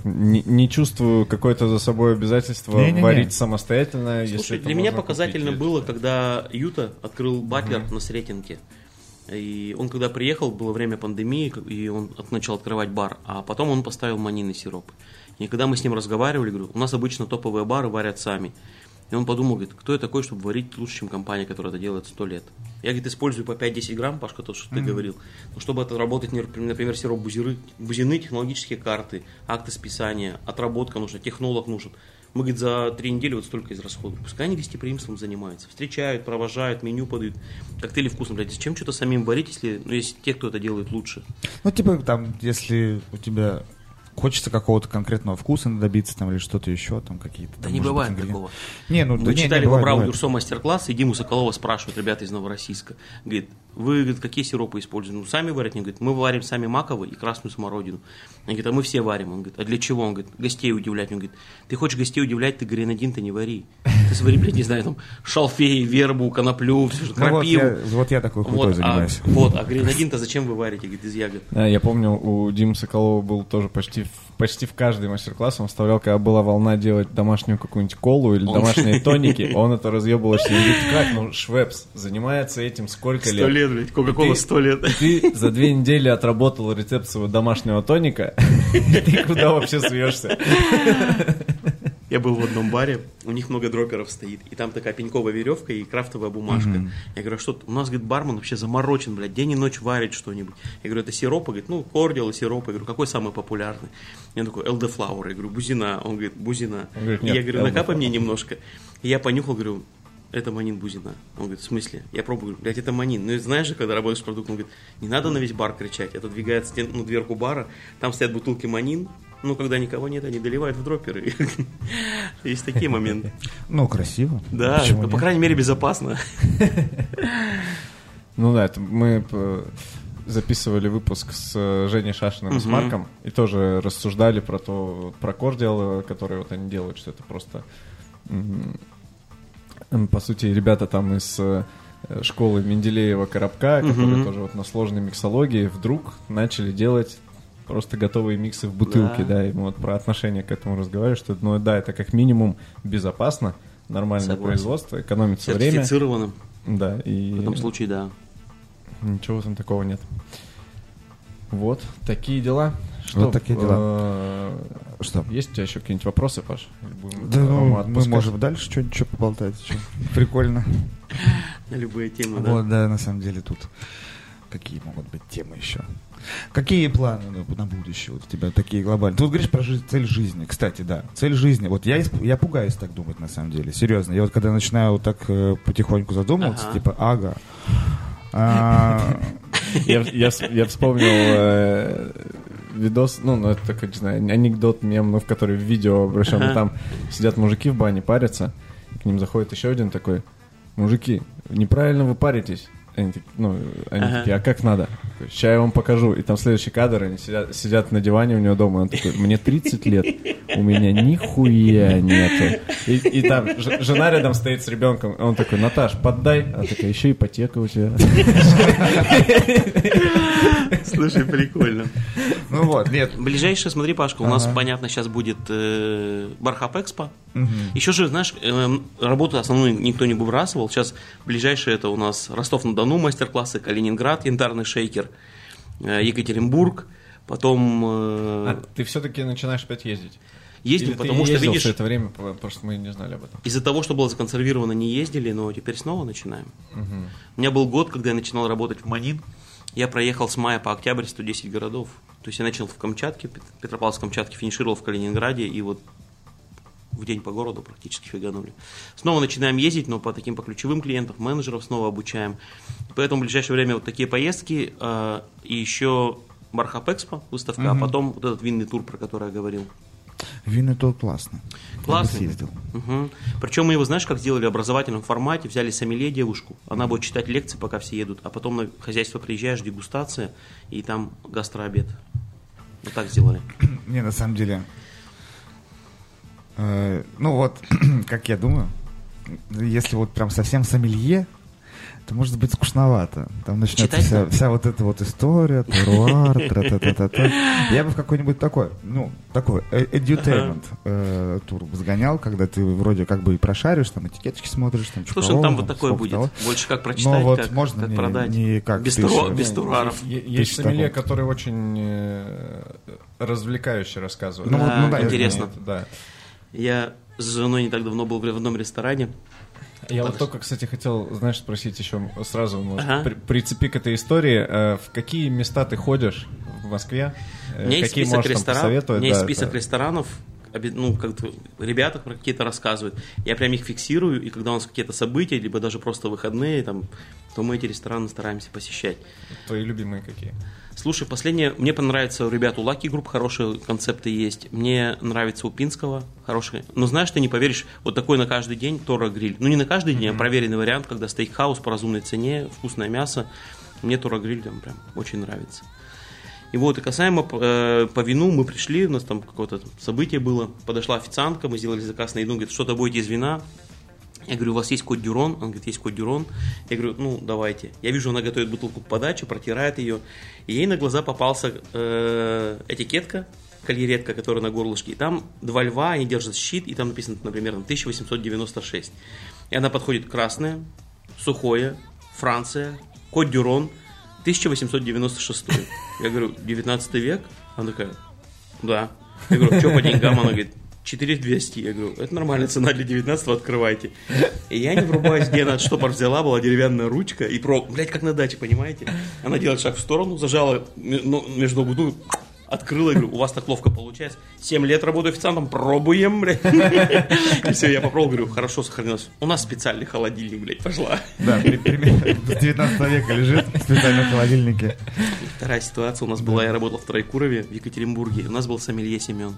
Не, не чувствую какое-то за собой обязательство
Не-не-не.
варить самостоятельно. если
Слушай,
это
для меня показательно
купить.
было, когда Юта открыл батлер на Сретенке. И он когда приехал, было время пандемии, и он начал открывать бар, а потом он поставил манины сироп. И когда мы с ним разговаривали, говорю, у нас обычно топовые бары варят сами. И он подумал, говорит, кто я такой, чтобы варить лучше, чем компания, которая это делает сто лет. Я, говорит, использую по 5-10 грамм, Пашка, то, что ты говорил. Но чтобы это работать, например, сироп бузиры, бузины, технологические карты, акты списания, отработка нужна, технолог нужен. Мы, говорит, за три недели вот столько израсходуем. Пускай они гостеприимством занимаются. Встречают, провожают, меню подают. Коктейли вкусно, блядь. Зачем что-то самим варить, если ну, есть те, кто это делает лучше?
Ну, типа, там, если у тебя хочется какого-то конкретного вкуса добиться, там, или что-то еще, там, какие-то...
Да
там,
не
может быть,
бывает
ингредиенты.
такого.
Не, ну,
Вы
да не, не
читали по
бывает.
Дюрсо мастер-класс, и Диму Соколова спрашивают ребята из Новороссийска. Говорит, вы говорит, какие сиропы используете? Ну, сами варят? Они говорят, мы варим сами маковый и красную смородину. Они говорят, а мы все варим. Он говорит, а для чего? Он говорит, гостей удивлять. Он говорит, ты хочешь гостей удивлять, ты гренадин-то не вари. Ты блядь, не знаю, там, шалфей, вербу, коноплю, все, что,
Ну, вот,
крапиву.
я, вот я такой хуйтой
Вот, а,
занимаюсь.
вот, а гренадин-то зачем вы варите, говорит, из ягод?
Да, я помню, у Димы Соколова был тоже почти почти в каждый мастер-класс. Он вставлял, когда была волна делать домашнюю какую-нибудь колу или
Он-
домашние (laughs) тоники, он это разъебывал. Он говорит, как, ну, Швепс занимается этим сколько
Сто лет, блядь, Кока-Кола сто лет.
Ты за две недели отработал рецепт своего домашнего тоника, (laughs) и ты куда вообще суешься?
Я был в одном баре, у них много дроперов стоит, и там такая пеньковая веревка и крафтовая бумажка. Я говорю, а что, у нас, говорит, бармен вообще заморочен, блядь, день и ночь варит что-нибудь. Я говорю, это сиропы? Говорит, ну, кордил и сиропы. Я говорю, какой самый популярный? Я такой, Flower. Я говорю, бузина. Он говорит, бузина.
Он говорит, «Нет,
я говорю, накапай мне
Flower».
немножко. И я понюхал, говорю, это манин бузина. Он говорит, в смысле? Я пробую, говорю, блядь, это манин. Ну, знаешь же, когда работаешь с продуктом, он говорит, не надо на весь бар кричать. Это двигает стен, ну, дверку бара, там стоят бутылки манин, ну, когда никого нет, они доливают в дроперы. (laughs) Есть такие моменты.
Ну, красиво.
Да, ну, по крайней мере, безопасно. (laughs)
Ну да, это мы э, записывали выпуск с э, Женей Шашиным и с. Марком, и тоже рассуждали про то, про кордиал, э, который вот они делают, что это просто... По сути, ребята там из школы Менделеева Коробка, которые тоже вот на сложной миксологии, вдруг начали делать просто готовые миксы в бутылке,
Да.
да, и мы вот про отношение к этому разговаривали, что, ну да, это как минимум безопасно, нормальное
Согласен.
производство, экономится время,
Сертифицированным.
да, и
В этом случае, да.
Ничего там такого нет. Вот, такие дела. Что,
Вот такие дела.
э,
Что?
Есть у тебя еще какие-нибудь вопросы, Паш? Будем
Да,
Рому
ну, мы можем дальше что-нибудь что поболтать. Прикольно.
На (laughs) любые темы, да.
Вот, да, на самом деле тут какие могут быть темы еще? Какие планы на, будущее вот у тебя такие глобальные? Ты вот говоришь про жизнь, цель жизни. Кстати, да, цель жизни. Вот я, исп- я пугаюсь так думать, на самом деле. Серьезно. Я вот когда начинаю вот так э, потихоньку задумываться,
Ага.
типа, ага. (laughs) А,
Я, я я вспомнил э, видос, ну, ну, это не знаю, анекдот, мем, ну, в который в видео обращен.
Ага.
Там сидят мужики в бане, парятся, к ним заходит еще один такой, мужики, неправильно вы паритесь. Они, ну, они
Ага.
такие, а как надо? Сейчас я вам покажу. И там следующий кадр, они сидят, сидят на диване у него дома, он такой, мне 30 лет, у меня нихуя нету. И, и там ж- жена рядом стоит с ребенком, он такой, Наташ, поддай. Она такая, еще ипотека у тебя.
Слушай, прикольно.
ну вот, нет.
Ближайшее, смотри, Пашка, у нас, понятно, сейчас будет э, Бархап Экспо. Еще же, знаешь, эм, работу основную никто не выбрасывал. Сейчас ближайшее это у нас Ростов-на-Дону мастер-классы, Калининград, янтарный шейкер, э, Екатеринбург. Потом э,
А ты все-таки начинаешь опять ездить?
ездим,
Или
потому что, видишь,
это время, просто мы не знали об этом.
из-за того, что было законсервировано, не ездили, но теперь снова начинаем. У меня был год, когда я начинал работать в Манин. Я проехал с мая по октябрь 110 городов. То есть я начал в Камчатке, Пет- Петропавловск-Камчатке, финишировал в Калининграде, и вот в день по городу практически фиганули. Снова начинаем ездить, но по таким по ключевым клиентам, менеджеров снова обучаем. Поэтому в ближайшее время вот такие поездки э, и еще Бархап Экспо выставка, а потом вот этот винный тур, про который я говорил.
Винный тур классно. Съездил.
Мгм. Причем мы его, знаешь, как сделали в образовательном формате, взяли сомелье девушку, она будет читать лекции, пока все едут, а потом на хозяйство приезжаешь, дегустация, и там гастрообед. Вот так сделали. (clears throat)
Не, на самом деле, ну вот, (clears throat) как я думаю, если вот прям совсем сомелье, то может быть скучновато. Там начнется
Читать
вся, вся вот эта вот история, теруар, тра-та-та-та-та. Я бы в какой-нибудь такой, ну, такой э- edutainment э, тур бы сгонял, когда ты вроде как бы и прошаришь, там этикеточки смотришь, там
Слушай, там вот такое будет.
того.
Больше как
Но
прочитать,
вот
как,
можно
как
не-
продать.
не как
без,
ты
туру-
еще-
без
Ну,
тураров.
Есть сомелье, который очень э, развлекающе рассказывает.
Ну, ну да,
интересно.
Да.
Я с женой не так давно был в одном ресторане.
Я вот только, кстати, хотел, знаешь, спросить еще сразу, может,
Ага.
при- прицепи к этой истории. э, В какие места ты ходишь в Москве? Э,
У меня есть
Какие
список
можешь там
ресторанов. У меня есть
Да,
список
это-
ресторанов. Ну, как ребята про какие-то рассказывают. Я прям их фиксирую, и когда у нас какие-то события, либо даже просто выходные, там, то мы эти рестораны стараемся посещать.
Твои любимые какие?
Слушай, последнее, мне понравится у ребят у Lucky Group хорошие концепты есть. Мне нравится у Пинского хорошие. Но знаешь, ты не поверишь, вот такой на каждый день Torro Grill. Ну не на каждый день, а проверенный вариант, когда стейкхаус по разумной цене, вкусное мясо. Мне Torro Grill там прям очень нравится. И вот, и касаемо э, по вину, мы пришли, у нас там какое-то событие было, подошла официантка, мы сделали заказ на еду, говорит, что-то будете из вина? Я говорю, у вас есть код Дюрон? Он говорит, есть код Дюрон. Я говорю, ну, давайте. Я вижу, она готовит бутылку к подаче, протирает ее. И ей на глаза попался э, этикетка, кольеретка, которая на горлышке. И там два льва, они держат щит, и там написано, например, там 1896. И она подходит красная, сухое, Франция, код Дюрон, 1896. Я говорю, 19 век? Она такая, да. Я говорю, что по деньгам? Она говорит, 4200. Я говорю, это нормальная цена для 19 открывайте. И я не врубаюсь, где она от штопор взяла, была деревянная ручка, и про, блядь, как на даче, понимаете? Она делает шаг в сторону, зажала ну, между ног, ну, открыла, я говорю, у вас так ловко получается. 7 лет работаю официантом, пробуем, блядь. И все, я попробовал, говорю, хорошо сохранилось. У нас специальный холодильник, блядь, пошла.
Да, с 19 века лежит в специальном холодильнике.
Вторая ситуация у нас была, я работал в Троекурове в Екатеринбурге, у нас был сомелье Семен.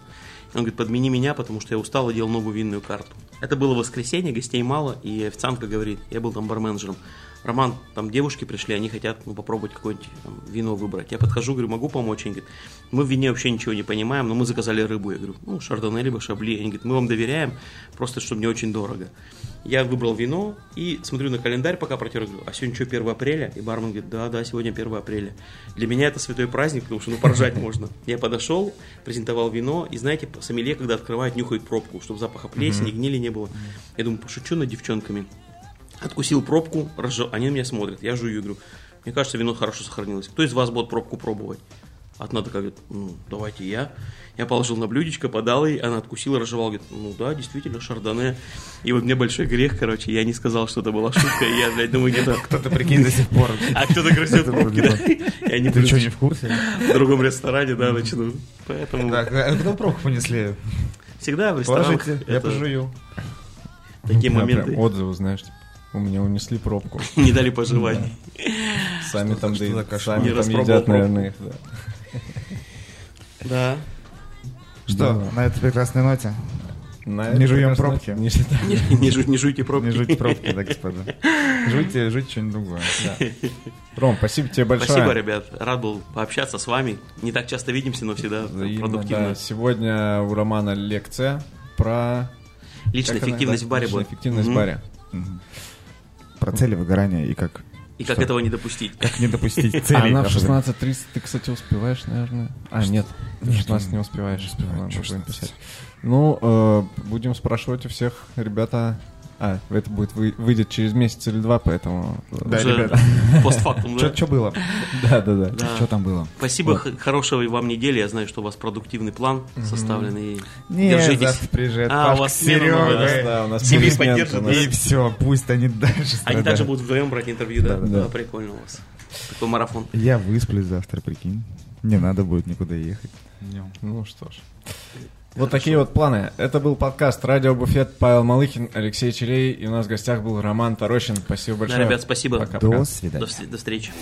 Он говорит, подмени меня, потому что я устал и делал новую винную карту. Это было воскресенье, гостей мало, и официантка говорит, я был там барменджером. Роман, там девушки пришли, они хотят ну, попробовать какое-нибудь там, вино выбрать. Я подхожу, говорю, могу помочь? Они говорят, мы в вине вообще ничего не понимаем, но мы заказали рыбу. Я говорю, ну, шардоне либо шабли. Они говорят, мы вам доверяем, просто чтобы не очень дорого. Я выбрал вино и смотрю на календарь, пока протер, говорю, а сегодня что, 1 апреля? И бармен говорит, да, да, сегодня 1 апреля. Для меня это святой праздник, потому что ну поржать можно. Я подошел, презентовал вино, и знаете, сомелье, когда открывает, нюхает пробку, чтобы запаха плесени, гнили не было. Я думаю, пошучу над девчонками. Откусил пробку, разжал, они на меня смотрят, я жую и говорю, мне кажется, вино хорошо сохранилось. Кто из вас будет пробку пробовать? Одна такая говорит, ну, давайте я. Я положил на блюдечко, подал ей, она откусила, разжевала, говорит, ну да, действительно, шардоне. И вот мне большой грех, короче, я не сказал, что это была шутка, и я, блядь, думаю, где-то... (laughs)
Кто-то, прикинь, до сих пор.
А кто-то
Это
пробки, да? (laughs) Я не
Ты что, не в курсе?
в другом ресторане, да, начну. Поэтому
Так, а кто пробку понесли?
всегда в ресторанах
Положите, я пожую.
такие моменты
Отзывы, знаешь, типа, у меня унесли пробку. (laughs)
не дали пожевать.
Сами там, сами
Не
там едят, наверное, их, да.
Да.
Что, на этой прекрасной ноте? Не жуем пробки.
Не
жуйте пробки.
Не жуйте пробки, да, господа. Жуйте, жуйте что-нибудь другое.
Ром, спасибо тебе большое.
Спасибо, ребят. Рад был пообщаться с вами. Не так часто видимся, но всегда продуктивно.
Сегодня у Романа лекция про...
Личная эффективность в баре
личная эффективность в баре.
Про цели выгорания и как,
И как
Что?
этого не допустить.
как не допустить
А
целей.
она в
особенно.
16.30, ты, кстати, успеваешь, наверное? А, нет, в
Нет,
16 не успеваешь.
не успеваю,
Ладно,
чё
будем
16.
писать. Ну, э, будем спрашивать у всех, ребята... А, это будет вы- выйдет через месяц или два, поэтому...
Да,
Уже
ребята. (laughs)
Постфактум, да?
Что было?
Да, да, да.
Да.
Что там было?
Спасибо, хорошего вам недели. Я знаю, что у вас продуктивный план составлен. И
Не,
держитесь.
завтра приезжает
А, у
Пашка
вас
с
смена новая,
У нас,
Серегой.
да, у нас у нас-
И все, пусть они дальше
Они также будут вдвоем брать интервью, да?
Да, да.
прикольно у вас. Такой марафон.
Я высплюсь завтра, прикинь. Не надо будет никуда ехать.
Ну что ж. Вот такие вот планы. Это был подкаст «Радио Буфет» Павел Малыхин, Алексей Челей. И у нас в гостях был Роман Тарощин. Спасибо
Да,
большое.
ребят, спасибо.
Пока-пока.
До
До,
свидания.
вс- до встречи.